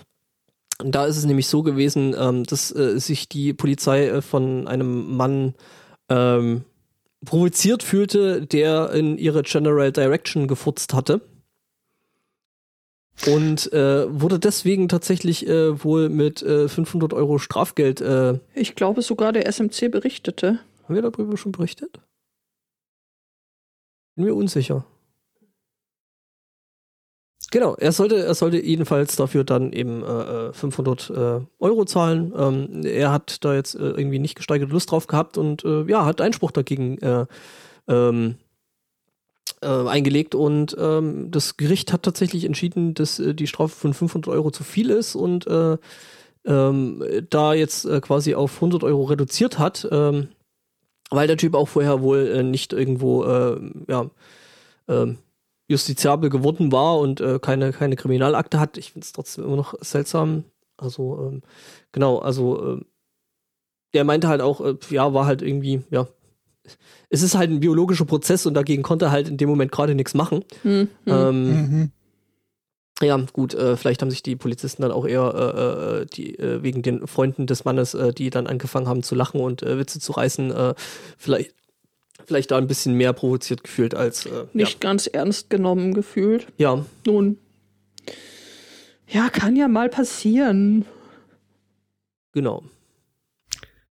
da ist es nämlich so gewesen, ähm, dass äh, sich die Polizei äh, von einem Mann ähm, provoziert fühlte, der in ihre General Direction gefurzt hatte. Und äh, wurde deswegen tatsächlich äh, wohl mit äh, 500 Euro Strafgeld. Äh, Ich glaube sogar der SMC berichtete. haben wir darüber schon berichtet? Bin mir unsicher. Genau, er sollte, er sollte jedenfalls dafür dann eben äh, äh, 500 äh, Euro zahlen. Ähm, er hat da jetzt äh, irgendwie nicht gesteigerte Lust drauf gehabt und äh, ja, hat Einspruch dagegen äh, ähm, äh, eingelegt und ähm, das Gericht hat tatsächlich entschieden, dass äh, die Strafe von 500 Euro zu viel ist und äh, ähm, da jetzt äh, quasi auf 100 Euro reduziert hat, ähm, weil der Typ auch vorher wohl äh, nicht irgendwo äh, ja, ähm, justiziabel geworden war und äh, keine, keine Kriminalakte hat. Ich finde es trotzdem immer noch seltsam. Also, ähm, genau, also ähm, der meinte halt auch, äh, ja, war halt irgendwie, ja, es ist halt ein biologischer Prozess und dagegen konnte er halt in dem Moment gerade nichts machen. Hm, hm. Ähm, mhm. ja, gut, äh, vielleicht haben sich die Polizisten dann auch eher äh, äh, die, äh, wegen den Freunden des Mannes, äh, die dann angefangen haben zu lachen und äh, Witze zu reißen, äh, vielleicht, vielleicht da ein bisschen mehr provoziert gefühlt als äh, Nicht ganz ernst genommen gefühlt. Ja. ja. Nun. Ja, kann ja mal passieren. Genau.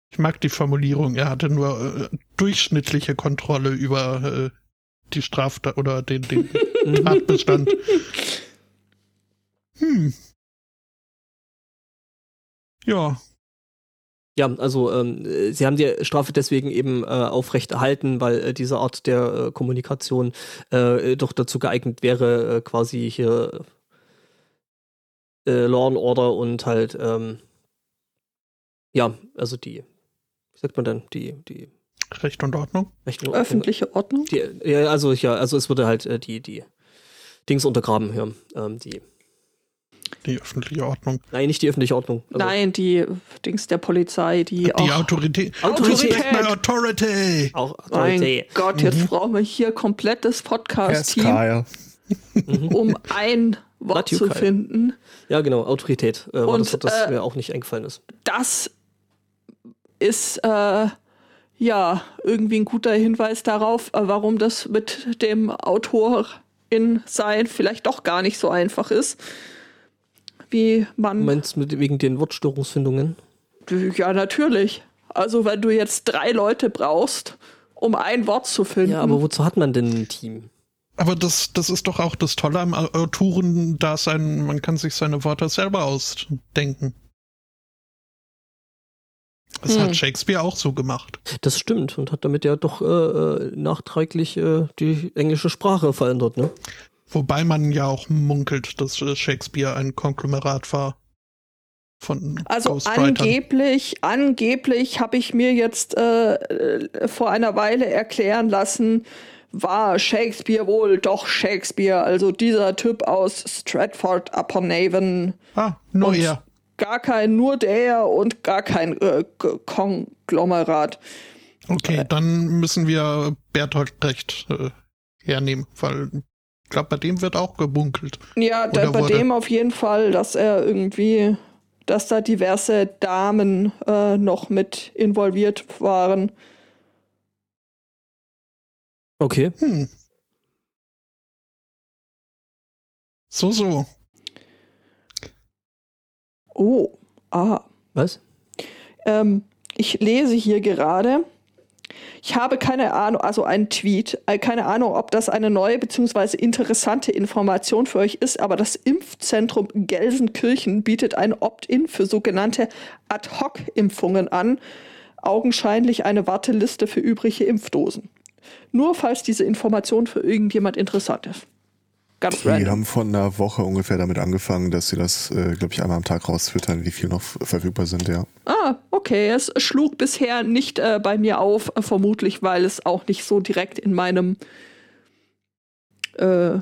ich mag die Formulierung, er hatte nur äh, durchschnittliche Kontrolle über äh, die Straftat oder den, den. Tatbestand. Hm. Ja, Ja, also ähm, äh, sie haben die Strafe deswegen eben äh, aufrechterhalten, weil äh, diese Art der äh, Kommunikation äh, doch dazu geeignet wäre, äh, quasi hier äh, Law and Order und halt ähm, ja, also die, wie sagt man denn, die, die Recht und Ordnung. Recht und Ordnung- Öffentliche Ordnung. Die, ja, also ja, also es würde halt äh, die, die Dings untergraben, ja. Ähm, die, Die öffentliche Ordnung. nein, nicht die öffentliche Ordnung. Also, Nein, die Dings der Polizei, die, Die auch. Autorität. Autorität. My authority. Auch Mein Autorität. Gott, jetzt brauchen wir hier komplettes Yes, Podcast-Team, Kyle. um ein Wort zu Kyle. finden. Ja, genau, Autorität. Äh, war Und, das, das äh, mir auch nicht eingefallen ist. Das ist äh, ja irgendwie ein guter Hinweis darauf, äh, warum das mit dem Autorin sein vielleicht doch gar nicht so einfach ist, wie man Du meinst mit, wegen den Wortstörungsfindungen? Ja, natürlich. Also wenn du jetzt drei Leute brauchst, um ein Wort zu finden. Ja, aber wozu hat man denn ein Team? Aber das, das ist doch auch das Tolle am Autoren-Dasein. Man kann sich seine Worte selber ausdenken. Das Hm. hat Shakespeare auch so gemacht. Das stimmt und hat damit ja doch äh, äh, nachträglich äh, die englische Sprache verändert, ne? Wobei man ja auch munkelt, dass äh, Shakespeare ein Konglomerat war von Also angeblich, angeblich habe ich mir jetzt äh, äh, vor einer Weile erklären lassen, war Shakespeare wohl doch Shakespeare, also dieser Typ aus Stratford upon Avon. Ah, nur er. Gar kein, nur der und gar kein äh, Konglomerat. Okay, dann müssen wir Bertolt Brecht äh, hernehmen, weil glaube, bei dem wird auch gebunkelt. Ja, da, bei dem auf jeden Fall, dass er irgendwie, dass da diverse Damen äh, noch mit involviert waren. Okay. Hm. So, so. Oh, ah. Was? Ähm, ich lese hier gerade. Ich habe keine Ahnung, also ein Tweet, äh, keine Ahnung, ob das eine neue bzw. interessante Information für euch ist, aber das Impfzentrum Gelsenkirchen bietet ein Opt-in für sogenannte Ad-Hoc-Impfungen an, augenscheinlich eine Warteliste für übrige Impfdosen. Nur falls diese Information für irgendjemand interessant ist. Ganz Die random. haben vor einer Woche ungefähr damit angefangen, dass sie das, äh, glaube ich, einmal am Tag rausfüttern, wie viel noch verfügbar sind, ja. Ah, okay. Es schlug bisher nicht äh, bei mir auf, vermutlich, weil es auch nicht so direkt in meinem äh,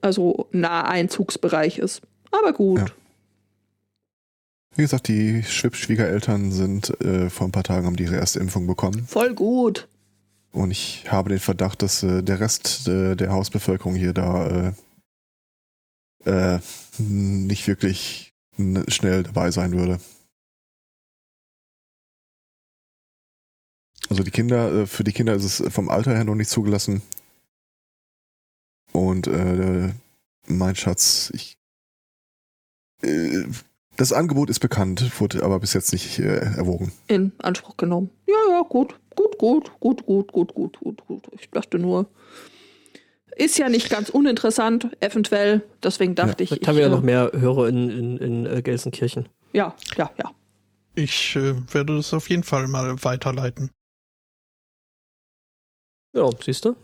also Naheinzugsbereich ist. Aber gut. Ja. Wie gesagt, die Schwibschwiegereltern sind äh, vor ein paar Tagen haben die ihre erste Impfung bekommen. Voll gut. Und ich habe den Verdacht, dass äh, der Rest äh, der Hausbevölkerung hier da äh, äh, nicht wirklich schnell dabei sein würde. Also die Kinder, äh, für die Kinder ist es vom Alter her noch nicht zugelassen. Und äh, mein Schatz, ich äh, das Angebot ist bekannt, wurde aber bis jetzt nicht äh, erwogen. In Anspruch genommen. Ja, ja, gut. Gut, gut, gut, gut, gut, gut, gut, gut. Ich dachte nur, ist ja nicht ganz uninteressant, eventuell. Deswegen dachte ich. Vielleicht ich haben wir ja äh, noch mehr Hörer in, in, in äh, Gelsenkirchen. Ja, ja, ja. Ich äh, werde das auf jeden Fall mal weiterleiten. Ja, siehst du?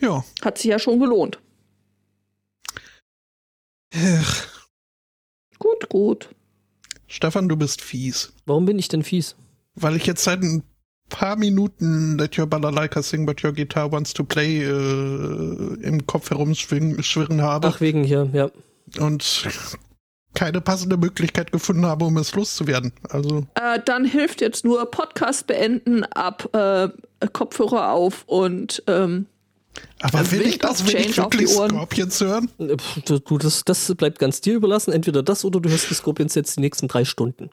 Ja. Hat sich ja schon gelohnt. Ach, Gut, gut. Stefan, du bist fies. Warum bin ich denn fies? Weil ich jetzt seit ein paar Minuten Let Your Balalaika Sing But Your Guitar Wants to Play äh, im Kopf herumschwirren schwirren habe Ach, wegen hier, ja. und keine passende Möglichkeit gefunden habe, um es loszuwerden. Also, Äh, dann hilft jetzt nur Podcast beenden, ab äh, Kopfhörer auf und ähm, aber will ich das will ich Change auf die wirklich. Scorpions hören? Äh, Du, du, das, das bleibt ganz dir überlassen. Entweder das oder du hörst die Scorpions jetzt die nächsten drei Stunden.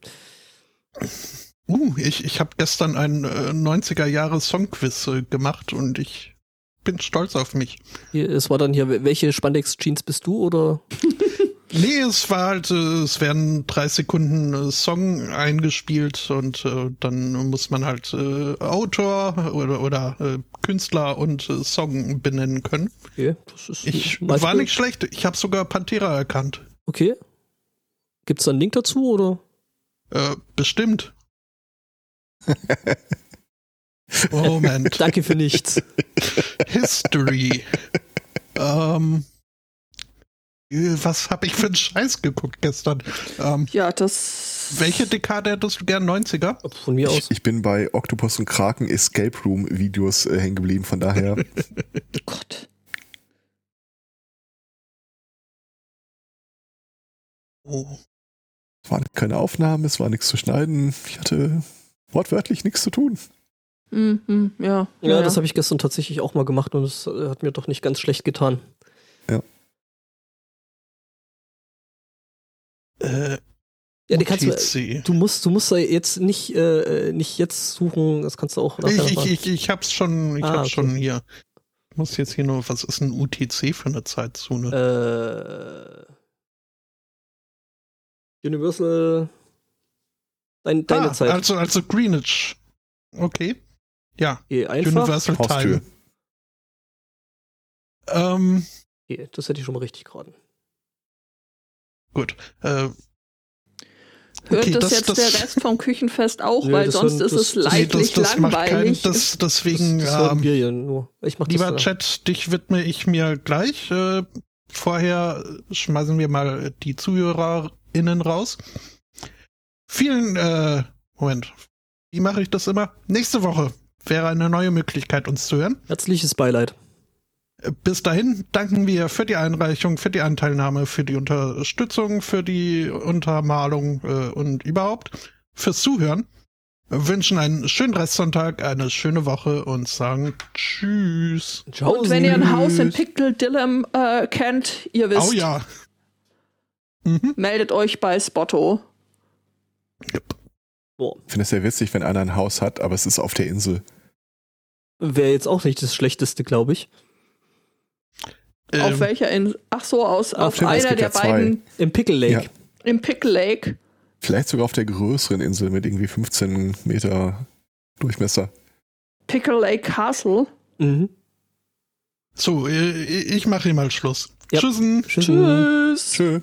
Uh, ich, ich habe gestern ein äh, 90er Jahre Songquiz äh, gemacht und ich bin stolz auf mich. Hier, es war dann hier, welche Spandex-Jeans bist du oder? Nee, es war halt, äh, es werden drei Sekunden äh, Song eingespielt und äh, dann muss man halt äh, Autor oder, oder äh, Künstler und äh, Song benennen können. Okay, das ist Ich meist- war nicht schlecht. Ich habe sogar Pantera erkannt. Okay. Gibt's da einen Link dazu oder? Äh, bestimmt. Moment. Danke für nichts. History. ähm, äh, was habe ich für einen Scheiß geguckt gestern? Ähm, ja, das. welche Dekade hättest du gern? 90er? Von mir aus. Ich, ich bin bei Octopus und Kraken Escape Room Videos äh, hängen geblieben, von daher. Gott. Oh. Es waren keine Aufnahmen, es war nichts zu schneiden. Ich hatte wortwörtlich nichts zu tun. Mhm, ja. Ja, das habe ich gestern tatsächlich auch mal gemacht und es hat mir doch nicht ganz schlecht getan. Äh, Ja, die kannst du, UTC. du musst, du musst da jetzt nicht, äh, nicht jetzt suchen, das kannst du auch nachher Ich, ich, ich, ich hab's schon, ich Ah, hab's okay. schon hier. Ich muss jetzt hier nur, was ist ein UTC für eine Zeitzone? Äh, Universal. Dein, deine ah, Zeit. Also, also Greenwich. Okay. Ja, einfach. Universal Haustür. Time. Ähm, Eh, das hätte ich schon mal richtig geraten. Gut. Äh, Hört Okay, das, das- jetzt das- der Rest vom Küchenfest auch, Nö, weil sonst hören- ist es das- das- nee, leidlich das, langweilig. das, deswegen, das, das hören ähm, wir ja nur. Ich mach das lieber. Chat, dich widme ich mir gleich. Äh, vorher schmeißen wir mal die ZuhörerInnen raus. Vielen, äh, Moment. Wie mache ich das immer? Nächste Woche wäre eine neue Möglichkeit, uns zu hören. Herzliches Beileid. Bis dahin danken wir für die Einreichung, für die Anteilnahme, für die Unterstützung, für die Untermalung äh, und überhaupt fürs Zuhören. Wir wünschen einen schönen Restsonntag, eine schöne Woche und sagen Tschüss. Ciao. Und wenn ihr ein Haus in Pickle äh, kennt, ihr wisst, Oh ja. Mhm. meldet euch bei Spotto. Boah, Ich finde es sehr witzig, wenn einer ein Haus hat, aber es ist auf der Insel. wäre jetzt auch nicht das Schlechteste, glaube ich. Auf Ähm, welcher Insel? Ach so, aus, auf es einer der zwei. beiden Im Pickle Lake. Ja. im Pickle Lake. Vielleicht sogar auf der größeren Insel mit irgendwie 15 Meter Durchmesser. Pickle Lake Castle. Mhm. so, äh, ich mache hier mal Schluss. Ja. Tschüssen. Tschüss. Tschüss. Tschö.